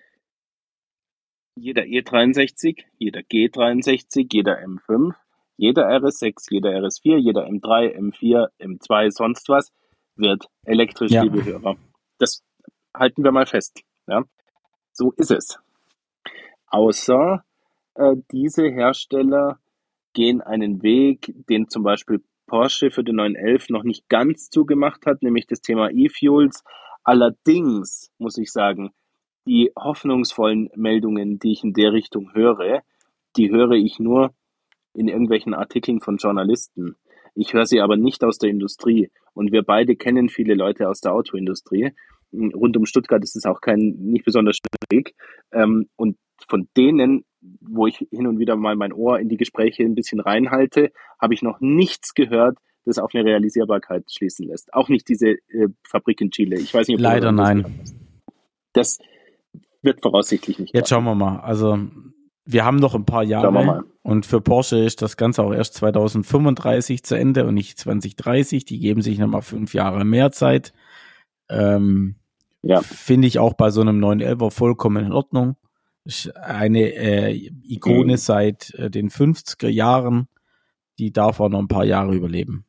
Jeder E63, jeder G63, jeder M5, jeder RS6, jeder RS4, jeder M3, M4, M2, sonst was wird elektrisch, ja. liebe Hörer. Das halten wir mal fest. Ja? So ist es. Außer äh, diese Hersteller gehen einen Weg, den zum Beispiel Porsche für den 911 noch nicht ganz zugemacht hat, nämlich das Thema E-Fuels. Allerdings muss ich sagen, die hoffnungsvollen Meldungen, die ich in der Richtung höre, die höre ich nur in irgendwelchen Artikeln von Journalisten. Ich höre sie aber nicht aus der Industrie. Und wir beide kennen viele Leute aus der Autoindustrie. Rund um Stuttgart ist es auch kein nicht besonders schwierig. Ähm, und von denen, wo ich hin und wieder mal mein Ohr in die Gespräche ein bisschen reinhalte, habe ich noch nichts gehört, das auf eine Realisierbarkeit schließen lässt. Auch nicht diese äh, Fabrik in Chile. Ich weiß nicht, ob Leider nein. Das wird voraussichtlich nicht. Jetzt schauen wir mal. Also wir haben noch ein paar Jahre und für Porsche ist das Ganze auch erst 2035 zu Ende und nicht 2030. Die geben sich nochmal fünf Jahre mehr Zeit. Ähm, ja. Finde ich auch bei so einem 911er vollkommen in Ordnung. Eine äh, Ikone mhm. seit äh, den 50er Jahren. Die darf auch noch ein paar Jahre überleben.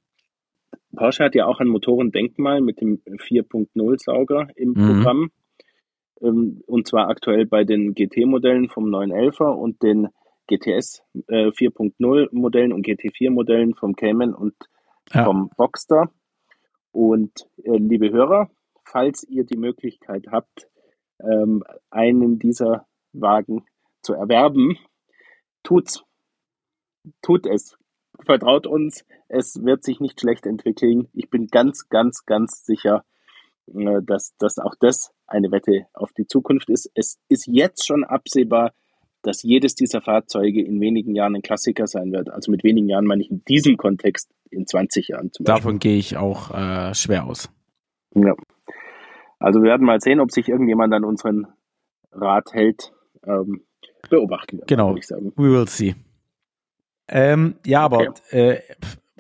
Porsche hat ja auch ein Motorendenkmal mit dem 4.0 Sauger im mhm. Programm. Ähm, und zwar aktuell bei den GT-Modellen vom 911er und den GTS äh, 4.0 Modellen und GT4 Modellen vom Cayman und ja. vom Boxster. Und äh, liebe Hörer, falls ihr die Möglichkeit habt, ähm, einen dieser Wagen zu erwerben, tut's. Tut es. Vertraut uns, es wird sich nicht schlecht entwickeln. Ich bin ganz, ganz, ganz sicher, äh, dass, dass auch das eine Wette auf die Zukunft ist. Es ist jetzt schon absehbar, dass jedes dieser Fahrzeuge in wenigen Jahren ein Klassiker sein wird. Also mit wenigen Jahren meine ich in diesem Kontext in 20 Jahren zum Davon gehe ich auch äh, schwer aus. Ja. Also wir werden mal sehen, ob sich irgendjemand an unseren Rat hält. Ähm, beobachten wir. Genau. ich sagen. We will see. Ähm, ja, aber okay. äh,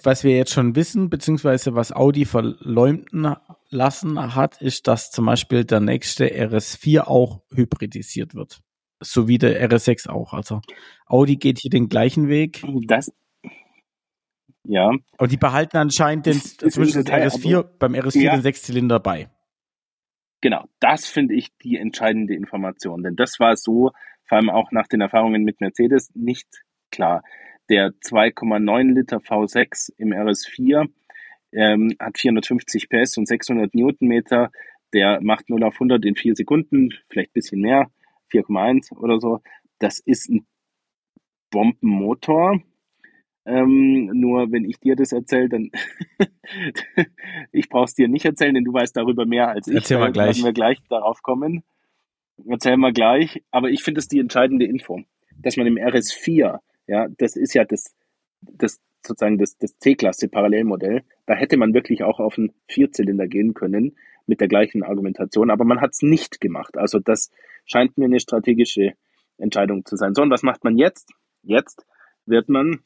was wir jetzt schon wissen, beziehungsweise was Audi verleumden lassen hat, ist, dass zum Beispiel der nächste RS4 auch hybridisiert wird. So wie der RS6 auch. Also Audi geht hier den gleichen Weg. Das, ja. Aber die behalten anscheinend den, zumindest den RS4 beim RS4 ja. den Sechszylinder bei. Genau, das finde ich die entscheidende Information. Denn das war so, vor allem auch nach den Erfahrungen mit Mercedes, nicht klar. Der 2,9 Liter V6 im RS4 ähm, hat 450 PS und 600 Newtonmeter. Der macht 0 auf 100 in 4 Sekunden, vielleicht ein bisschen mehr, 4,1 oder so. Das ist ein Bombenmotor. Ähm, nur wenn ich dir das erzähle, dann ich brauche es dir nicht erzählen, denn du weißt darüber mehr als ich. Erzähl mal gleich. Werden wir gleich darauf kommen. Erzähl mal gleich. Aber ich finde es die entscheidende Info, dass man im RS4, ja, das ist ja das, das sozusagen das, das C-Klasse Parallelmodell. Da hätte man wirklich auch auf einen Vierzylinder gehen können mit der gleichen Argumentation, aber man hat es nicht gemacht. Also das scheint mir eine strategische Entscheidung zu sein. So, und was macht man jetzt? Jetzt wird man,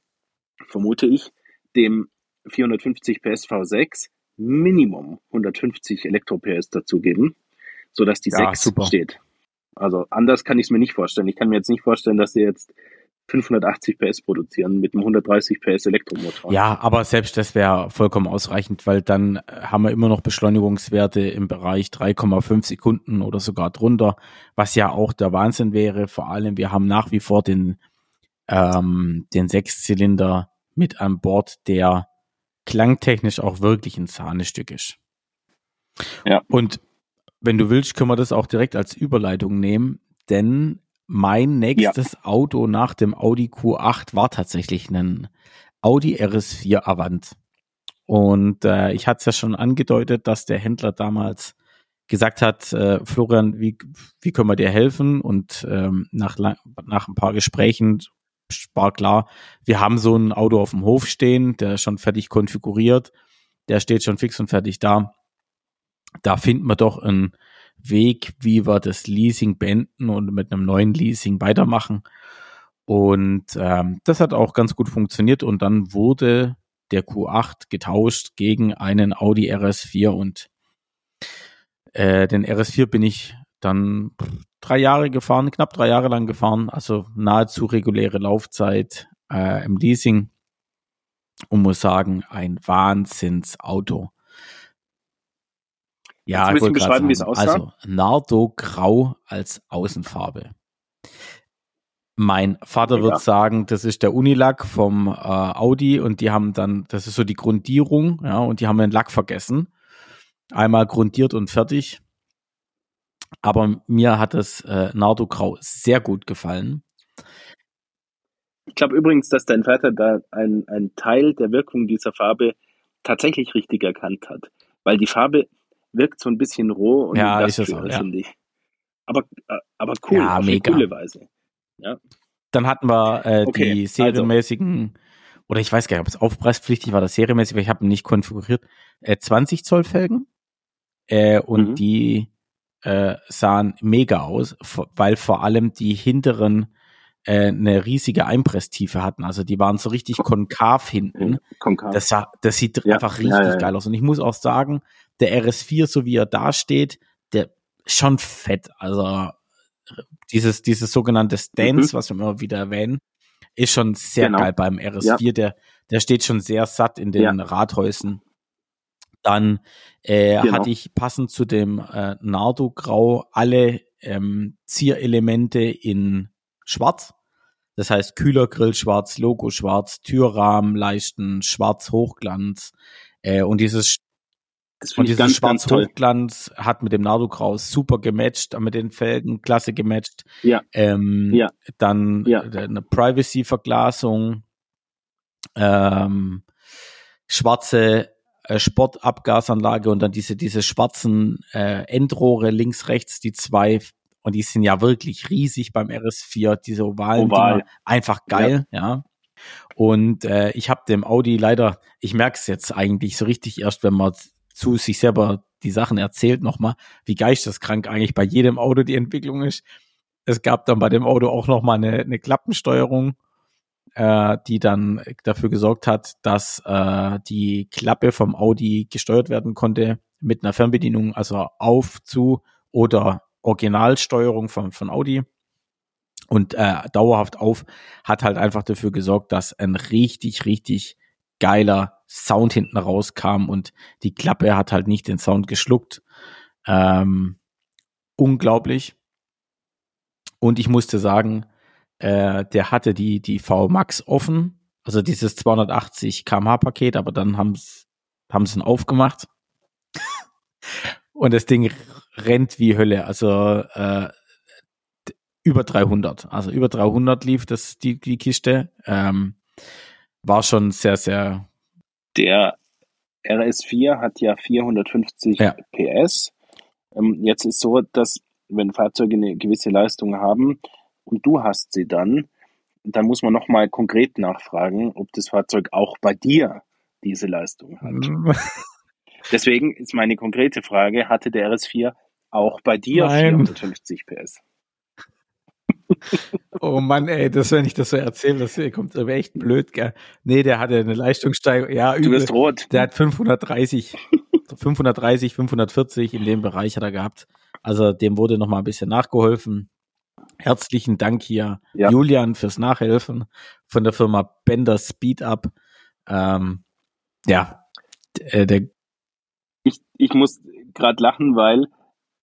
vermute ich, dem 450 PS V6 Minimum 150 Elektro-PS dazugeben, sodass die ja, 6 super. steht. Also anders kann ich es mir nicht vorstellen. Ich kann mir jetzt nicht vorstellen, dass sie jetzt 580 PS produzieren mit einem 130 PS Elektromotor. Ja, aber selbst das wäre vollkommen ausreichend, weil dann haben wir immer noch Beschleunigungswerte im Bereich 3,5 Sekunden oder sogar drunter, was ja auch der Wahnsinn wäre. Vor allem, wir haben nach wie vor den, ähm, den Sechszylinder mit an Bord, der klangtechnisch auch wirklich ein Sahnestück ist. Ja. Und wenn du willst, können wir das auch direkt als Überleitung nehmen, denn mein nächstes ja. Auto nach dem Audi Q8 war tatsächlich ein Audi RS4 Avant. Und äh, ich hatte es ja schon angedeutet, dass der Händler damals gesagt hat, äh, Florian, wie, wie können wir dir helfen? Und ähm, nach, nach ein paar Gesprächen war klar, wir haben so ein Auto auf dem Hof stehen, der ist schon fertig konfiguriert, der steht schon fix und fertig da. Da finden wir doch ein Weg, wie wir das Leasing beenden und mit einem neuen Leasing weitermachen. Und ähm, das hat auch ganz gut funktioniert und dann wurde der Q8 getauscht gegen einen Audi RS4 und äh, den RS4 bin ich dann drei Jahre gefahren, knapp drei Jahre lang gefahren, also nahezu reguläre Laufzeit äh, im Leasing und muss sagen, ein Wahnsinnsauto. Ja, ein bisschen beschreiben, wie es aussah? Also Nardo Grau als Außenfarbe. Mein Vater ja. wird sagen, das ist der Unilack vom äh, Audi und die haben dann, das ist so die Grundierung, ja, und die haben den Lack vergessen. Einmal grundiert und fertig. Aber mir hat das äh, Nardo Grau sehr gut gefallen. Ich glaube übrigens, dass dein Vater da ein Teil der Wirkung dieser Farbe tatsächlich richtig erkannt hat. Weil die Farbe, wirkt so ein bisschen roh und ja, ist das auch, ja. finde ich. Aber, äh, aber cool, ja, auf mega. eine coole Weise. Ja. Dann hatten wir äh, okay, die also serienmäßigen, also. oder ich weiß gar nicht, ob es aufpreispflichtig war, das serienmäßig, weil ich habe nicht konfiguriert, äh, 20 Zoll Felgen. Äh, und mhm. die äh, sahen mega aus, weil vor allem die hinteren äh, eine riesige Einpresstiefe hatten. Also die waren so richtig konkav hinten. Konkav. Das, sah, das sieht ja. einfach richtig ja, ja, geil aus. Und ich muss auch sagen, der RS4, so wie er da steht, der ist schon fett. Also dieses, dieses sogenannte Stance, mhm. was wir immer wieder erwähnen, ist schon sehr genau. geil beim RS4. Der, der steht schon sehr satt in den Rathäusen. Dann äh, genau. hatte ich passend zu dem äh, Nardo Grau alle ähm, Zierelemente in Schwarz. Das heißt Kühlergrill schwarz, Logo schwarz, Türrahmen, Leisten schwarz, Hochglanz. Äh, und dieses und dieses ganz, schwarz ganz Hochglanz hat mit dem Nardo Grau super gematcht, mit den Felgen klasse gematcht. Ja. Ähm, ja. Dann ja. eine Privacy-Verglasung, ähm, schwarze äh, Sportabgasanlage und dann diese diese schwarzen äh, Endrohre links rechts die zwei und die sind ja wirklich riesig beim RS4, diese ovalen Oval. Dinger, einfach geil, ja. ja. Und äh, ich habe dem Audi leider, ich merke es jetzt eigentlich so richtig erst, wenn man zu sich selber die Sachen erzählt nochmal, wie geisteskrank eigentlich bei jedem Auto die Entwicklung ist. Es gab dann bei dem Auto auch nochmal eine, eine Klappensteuerung, äh, die dann dafür gesorgt hat, dass äh, die Klappe vom Audi gesteuert werden konnte mit einer Fernbedienung, also auf, zu oder Originalsteuerung von, von Audi und äh, dauerhaft auf, hat halt einfach dafür gesorgt, dass ein richtig, richtig geiler Sound hinten rauskam und die Klappe hat halt nicht den Sound geschluckt. Ähm, unglaublich. Und ich musste sagen, äh, der hatte die, die V Max offen, also dieses 280 kmh Paket, aber dann haben haben sie ihn aufgemacht. Und das Ding rennt wie Hölle. Also äh, über 300. Also über 300 lief das die, die Kiste. Ähm, war schon sehr, sehr. Der RS4 hat ja 450 ja. PS. Ähm, jetzt ist so, dass wenn Fahrzeuge eine gewisse Leistung haben und du hast sie dann, dann muss man nochmal konkret nachfragen, ob das Fahrzeug auch bei dir diese Leistung hat. Deswegen ist meine konkrete Frage, hatte der RS4 auch bei dir Nein. 450 PS? Oh Mann, ey, das, wenn ich das so erzähle, das kommt aber echt blöd, gell? Nee, der hatte eine Leistungssteigerung, ja, übel. Du bist rot. Der hat 530, 530, 540 in dem Bereich hat er gehabt. Also dem wurde nochmal ein bisschen nachgeholfen. Herzlichen Dank hier, ja. Julian, fürs Nachhelfen von der Firma Bender Speed Up. Ähm, ja, äh, der ich, ich muss gerade lachen, weil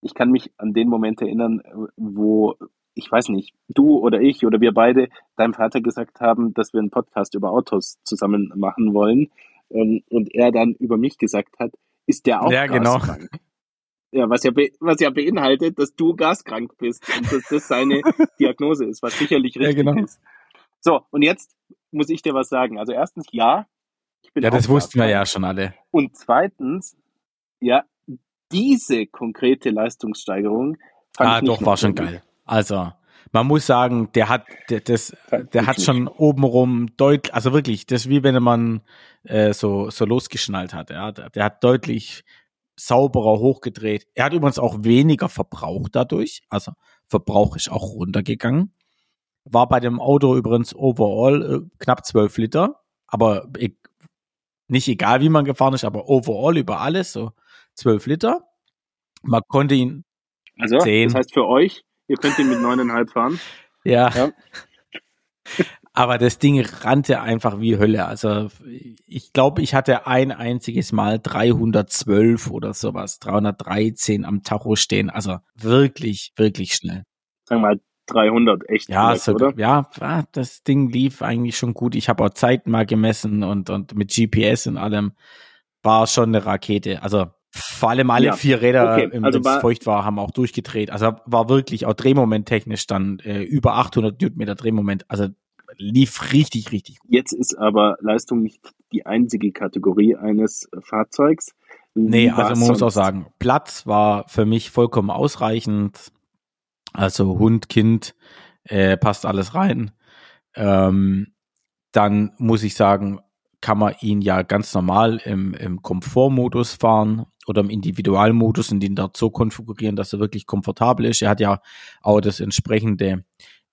ich kann mich an den Moment erinnern, wo ich weiß nicht, du oder ich oder wir beide deinem Vater gesagt haben, dass wir einen Podcast über Autos zusammen machen wollen und, und er dann über mich gesagt hat, ist der auch ja, gaskrank? Genau. Ja, was ja, was ja beinhaltet, dass du gaskrank bist und dass das seine Diagnose ist, was sicherlich richtig ja, genau. ist. So, und jetzt muss ich dir was sagen. Also erstens, ja, ich bin Ja, das wussten wir ja schon alle. Und zweitens, ja, diese konkrete Leistungssteigerung fand ah, ich doch, war schon geil. Also, man muss sagen, der hat, der, das, der hat schon obenrum deutlich, also wirklich, das ist wie wenn man äh, so, so losgeschnallt hat. Ja. Der, der hat deutlich sauberer hochgedreht. Er hat übrigens auch weniger verbraucht dadurch. Also Verbrauch ist auch runtergegangen. War bei dem Auto übrigens overall äh, knapp 12 Liter. Aber e nicht egal, wie man gefahren ist, aber overall über alles so 12 Liter. Man konnte ihn. Also, sehen. das heißt für euch, Ihr könnt ihn mit neuneinhalb fahren. Ja. ja. Aber das Ding rannte einfach wie Hölle. Also ich glaube, ich hatte ein einziges Mal 312 oder sowas, 313 am Tacho stehen. Also wirklich, wirklich schnell. Sagen wir mal 300, echt. Ja, direkt, so, oder? ja, das Ding lief eigentlich schon gut. Ich habe auch Zeiten mal gemessen und, und mit GPS und allem war schon eine Rakete. Also vor allem alle ja. vier Räder, okay. also wenn es feucht war, haben auch durchgedreht. Also war wirklich auch drehmomenttechnisch dann äh, über 800 Newtonmeter Drehmoment. Also lief richtig, richtig gut. Jetzt ist aber Leistung nicht die einzige Kategorie eines Fahrzeugs. Wie nee, also man muss auch sagen, Platz war für mich vollkommen ausreichend. Also Hund, Kind, äh, passt alles rein. Ähm, dann muss ich sagen, kann man ihn ja ganz normal im, im Komfortmodus fahren oder im Individualmodus und den dort so konfigurieren, dass er wirklich komfortabel ist. Er hat ja auch das entsprechende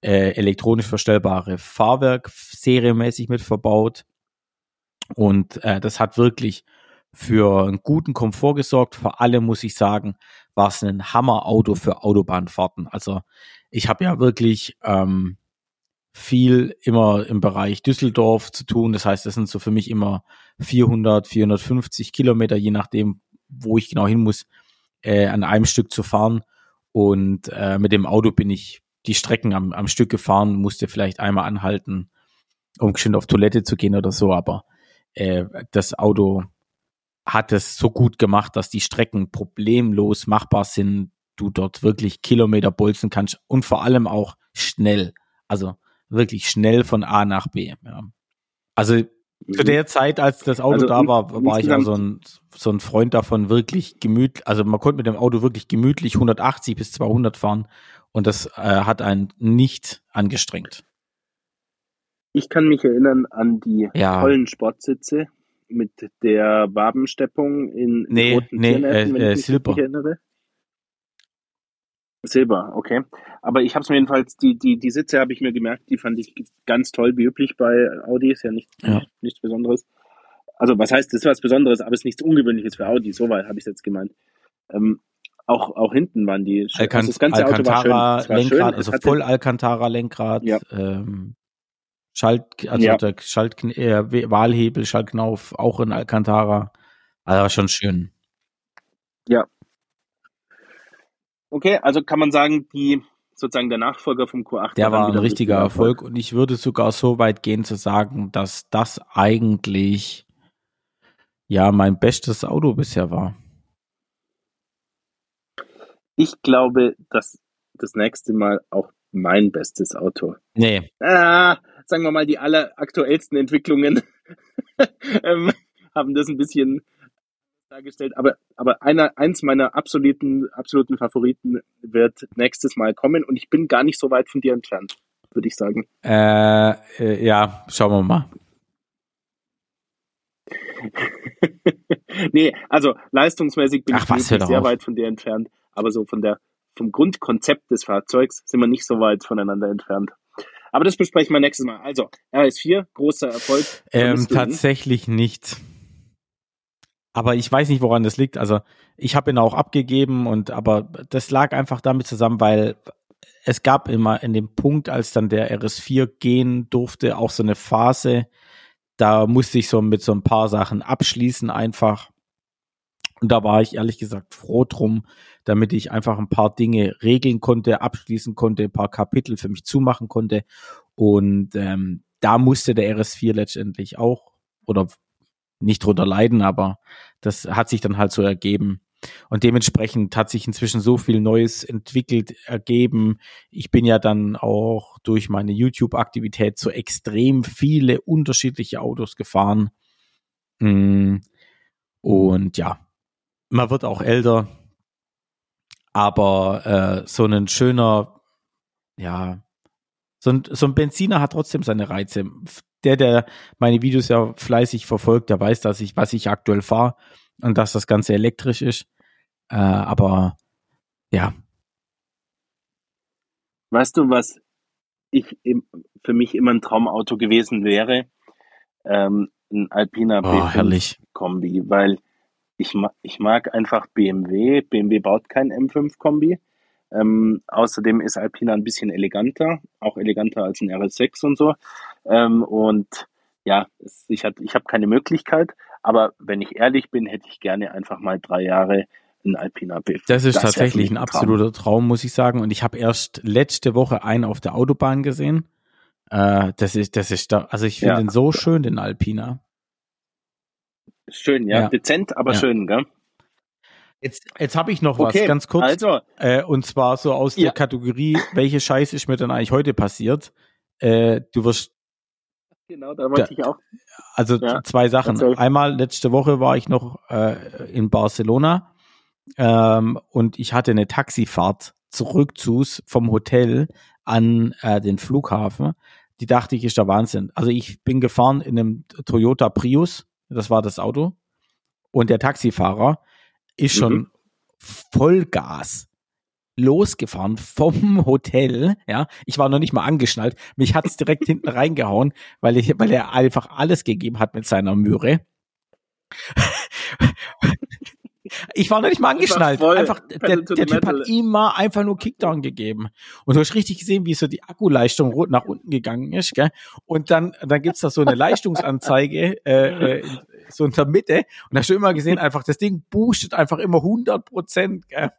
äh, elektronisch verstellbare Fahrwerk serienmäßig mit verbaut. Und äh, das hat wirklich für einen guten Komfort gesorgt. Vor allem muss ich sagen, war es ein Hammerauto für Autobahnfahrten. Also ich habe ja wirklich ähm, viel immer im Bereich Düsseldorf zu tun. Das heißt, das sind so für mich immer 400, 450 Kilometer, je nachdem, wo ich genau hin muss, äh, an einem Stück zu fahren. Und äh, mit dem Auto bin ich die Strecken am, am Stück gefahren, musste vielleicht einmal anhalten, um geschwind auf Toilette zu gehen oder so, aber äh, das Auto hat es so gut gemacht, dass die Strecken problemlos machbar sind, du dort wirklich Kilometer bolzen kannst und vor allem auch schnell. Also wirklich schnell von A nach B. Ja. Also zu der Zeit, als das Auto also, da war, war ich so ein, so ein Freund davon, wirklich gemütlich, also man konnte mit dem Auto wirklich gemütlich 180 bis 200 fahren und das äh, hat einen nicht angestrengt. Ich kann mich erinnern an die ja. tollen Sportsitze mit der Wabensteppung in nee, roten nee, Tiernähten, äh, wenn äh, ich mich Silber. erinnere. Silber, okay. Aber ich habe es mir jedenfalls, die, die, die Sitze habe ich mir gemerkt, die fand ich ganz toll, wie üblich bei Audi, ist ja, nicht, ja. nichts Besonderes. Also was heißt, das ist was Besonderes, aber es ist nichts Ungewöhnliches für Audi, so weit habe ich es jetzt gemeint. Ähm, auch, auch hinten waren die Alcant also das ganze Alcantara Auto war schön. Lenkrad, schön. also voll Alcantara Lenkrad, ja. ähm, Schalt, also ja. der Schalt, äh, Wahlhebel, Schaltknauf, auch in Alcantara. Also schon schön. Ja, Okay, also kann man sagen, die sozusagen der Nachfolger vom Q8. Der war ein richtiger Erfolg. Erfolg und ich würde sogar so weit gehen zu sagen, dass das eigentlich ja mein bestes Auto bisher war. Ich glaube, dass das nächste Mal auch mein bestes Auto. Nee. Ah, sagen wir mal, die alleraktuellsten Entwicklungen ähm, haben das ein bisschen dargestellt. Aber, aber einer, eins meiner absoluten, absoluten Favoriten wird nächstes Mal kommen und ich bin gar nicht so weit von dir entfernt, würde ich sagen. Äh, äh, ja, schauen wir mal. nee, also leistungsmäßig bin Ach, ich was, sehr auf. weit von dir entfernt, aber so von der, vom Grundkonzept des Fahrzeugs sind wir nicht so weit voneinander entfernt. Aber das besprechen wir nächstes Mal. Also, RS4, großer Erfolg. Ähm, tatsächlich nicht. Aber ich weiß nicht, woran das liegt. Also ich habe ihn auch abgegeben und aber das lag einfach damit zusammen, weil es gab immer in dem Punkt, als dann der RS4 gehen durfte, auch so eine Phase, da musste ich so mit so ein paar Sachen abschließen einfach. Und da war ich ehrlich gesagt froh drum, damit ich einfach ein paar Dinge regeln konnte, abschließen konnte, ein paar Kapitel für mich zumachen konnte. Und ähm, da musste der RS4 letztendlich auch oder nicht drunter leiden, aber das hat sich dann halt so ergeben. Und dementsprechend hat sich inzwischen so viel Neues entwickelt, ergeben. Ich bin ja dann auch durch meine YouTube-Aktivität so extrem viele unterschiedliche Autos gefahren. Mm, Und ja, man wird auch älter. Aber äh, so ein schöner, ja, so ein, so ein Benziner hat trotzdem seine Reize. Der, der meine Videos ja fleißig verfolgt, der weiß, dass ich, was ich aktuell fahre und dass das Ganze elektrisch ist. Äh, aber ja, Weißt du, was ich für mich immer ein Traumauto gewesen wäre? Ähm, ein Alpina oh, B5 herrlich. Kombi, weil ich, ma ich mag einfach BMW. BMW baut kein M5 Kombi. Ähm, außerdem ist Alpina ein bisschen eleganter, auch eleganter als ein RS6 und so. Ähm, und ja, ich, hat- ich habe keine Möglichkeit, aber wenn ich ehrlich bin, hätte ich gerne einfach mal drei Jahre ein Alpina B5. Das ist für tatsächlich ein absoluter Traum, muss ich sagen. Und ich habe erst letzte Woche einen auf der Autobahn gesehen. Äh, das ist, das ist da, also ich finde Ja. den so schön, den Alpina. Schön, ja, Ja. dezent, aber Ja. schön, gell? Jetzt, jetzt habe ich noch was, Okay, ganz kurz. also, Äh, und zwar so aus der Kategorie, welche Scheiße ist mir denn eigentlich heute passiert? Äh, du wirst, genau, da wollte ich auch. also Ja, zwei Sachen. Einmal letzte Woche war ich noch äh, in Barcelona ähm, und ich hatte eine Taxifahrt zurück zu vom Hotel an äh, den Flughafen. Die dachte ich, ist der Wahnsinn. Also ich bin gefahren in einem Toyota Prius, das war das Auto, und der Taxifahrer ist schon Mhm. Vollgas losgefahren vom Hotel, ja. Ich war noch nicht mal angeschnallt. Mich hat es direkt hinten reingehauen, weil ich, weil er einfach alles gegeben hat mit seiner Möhre. Ich war noch nicht mal angeschnallt. Einfach, der, der Typ hat immer einfach nur Kickdown gegeben. Und du hast richtig gesehen, wie so die Akkuleistung rot nach unten gegangen ist, gell? Und dann, dann gibt's da so eine Leistungsanzeige, äh, äh, so in der Mitte. Und da hast du immer gesehen, einfach, das Ding boostet einfach immer 100 Prozent, gell?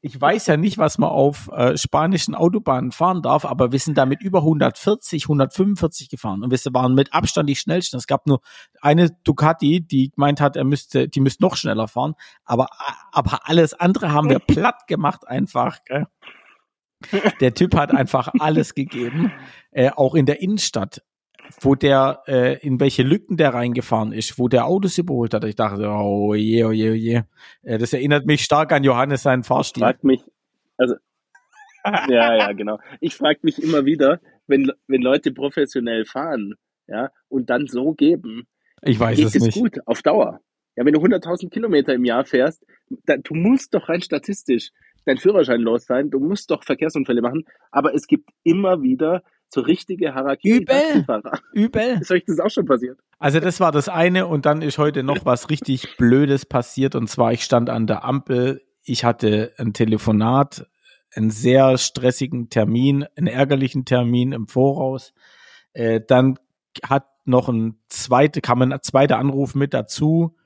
Ich weiß ja nicht, was man auf äh, spanischen Autobahnen fahren darf, aber wir sind damit über 140, 145 gefahren und wir waren mit Abstand die schnellsten. Es gab nur eine Ducati, die gemeint hat, er müsste, die müsste noch schneller fahren, aber, aber alles andere haben wir platt gemacht einfach. Gell? Der Typ hat einfach alles gegeben, äh, auch in der Innenstadt, wo der, äh, in welche Lücken der reingefahren ist, wo der Autos überholt hat. Ich dachte, oh je, oh je, oh je. Äh, das erinnert mich stark an Johannes seinen Fahrstil. fragt mich, also, ja, ja, genau. Ich frage mich immer wieder, wenn, wenn Leute professionell fahren, ja, und dann so geben, Ich weiß geht es es nicht. gut auf Dauer. Ja, wenn du 100.000 Kilometer im Jahr fährst, dann, du musst doch rein statistisch dein Führerschein los sein, du musst doch Verkehrsunfälle machen, aber es gibt immer wieder so richtige harakiri Übel. Übel. Ist euch das auch schon passiert? Also das war das eine und dann ist heute noch was richtig Blödes passiert und zwar ich stand an der Ampel, ich hatte ein Telefonat, einen sehr stressigen Termin, einen ärgerlichen Termin im Voraus. Äh, dann hat noch ein zweite, kam ein zweiter Anruf mit dazu,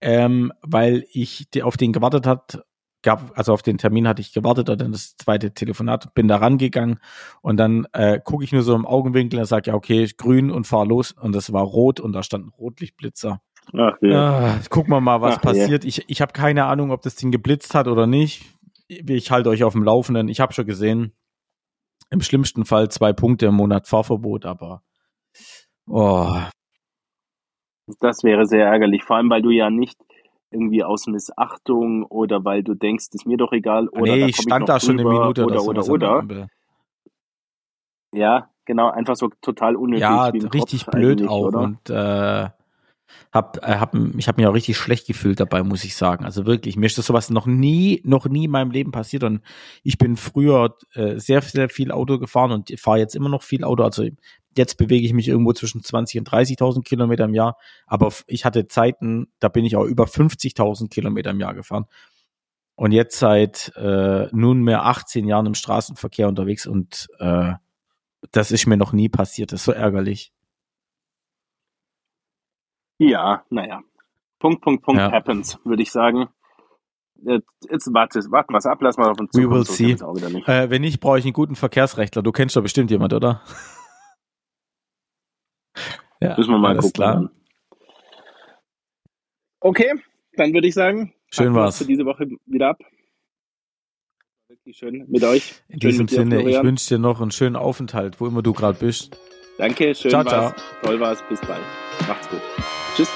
ähm, weil ich die- auf den gewartet hat, gab, also auf den Termin hatte ich gewartet, dann das zweite Telefonat, bin da rangegangen und dann äh, gucke ich nur so im Augenwinkel und sage, ja, okay, grün und fahr los und das war rot und da stand ein Rotlichtblitzer. Ach, ja. ah, gucken wir mal, was Ach, passiert. Ja. Ich, ich habe keine Ahnung, ob das Ding geblitzt hat oder nicht. Ich halte euch auf dem Laufenden. Ich habe schon gesehen, im schlimmsten Fall zwei Punkte im Monat Fahrverbot, aber oh. Das wäre sehr ärgerlich, vor allem weil du ja nicht irgendwie aus Missachtung oder weil du denkst, ist mir doch egal oder nee, ich stand ich da schon eine Minute oder oder oder. oder. Ja, genau, einfach so total unnötig. Ja, richtig blöd auch oder? und äh, hab, äh, hab, ich habe mich auch richtig schlecht gefühlt dabei, muss ich sagen. Also wirklich, mir ist das sowas noch nie, noch nie in meinem Leben passiert. Und ich bin früher äh, sehr, sehr viel Auto gefahren und fahre jetzt immer noch viel Auto. Also jetzt bewege ich mich irgendwo zwischen 20 und 30.000 Kilometer im Jahr. Aber ich hatte Zeiten, da bin ich auch über 50.000 Kilometer im Jahr gefahren. Und jetzt seit äh, nunmehr 18 Jahren im Straßenverkehr unterwegs und äh, das ist mir noch nie passiert. Das ist so ärgerlich. Ja, naja. Punkt, Punkt, Punkt ja. happens, würde ich sagen. Jetzt warte, warten wir es ab, lassen wir auf uns We will see. Äh, wenn nicht, brauche ich einen guten Verkehrsrechtler. Du kennst doch bestimmt jemand, oder? Ja, Müssen wir mal gucken. Klar. Okay, dann würde ich sagen, schön war's. für diese Woche wieder ab. Wirklich schön mit euch. In schön diesem Sinne, dir, ich wünsche dir noch einen schönen Aufenthalt, wo immer du gerade bist. Danke, schön ciao, war's. Ciao. Toll war's. Bis bald. Macht's gut. Tschüss.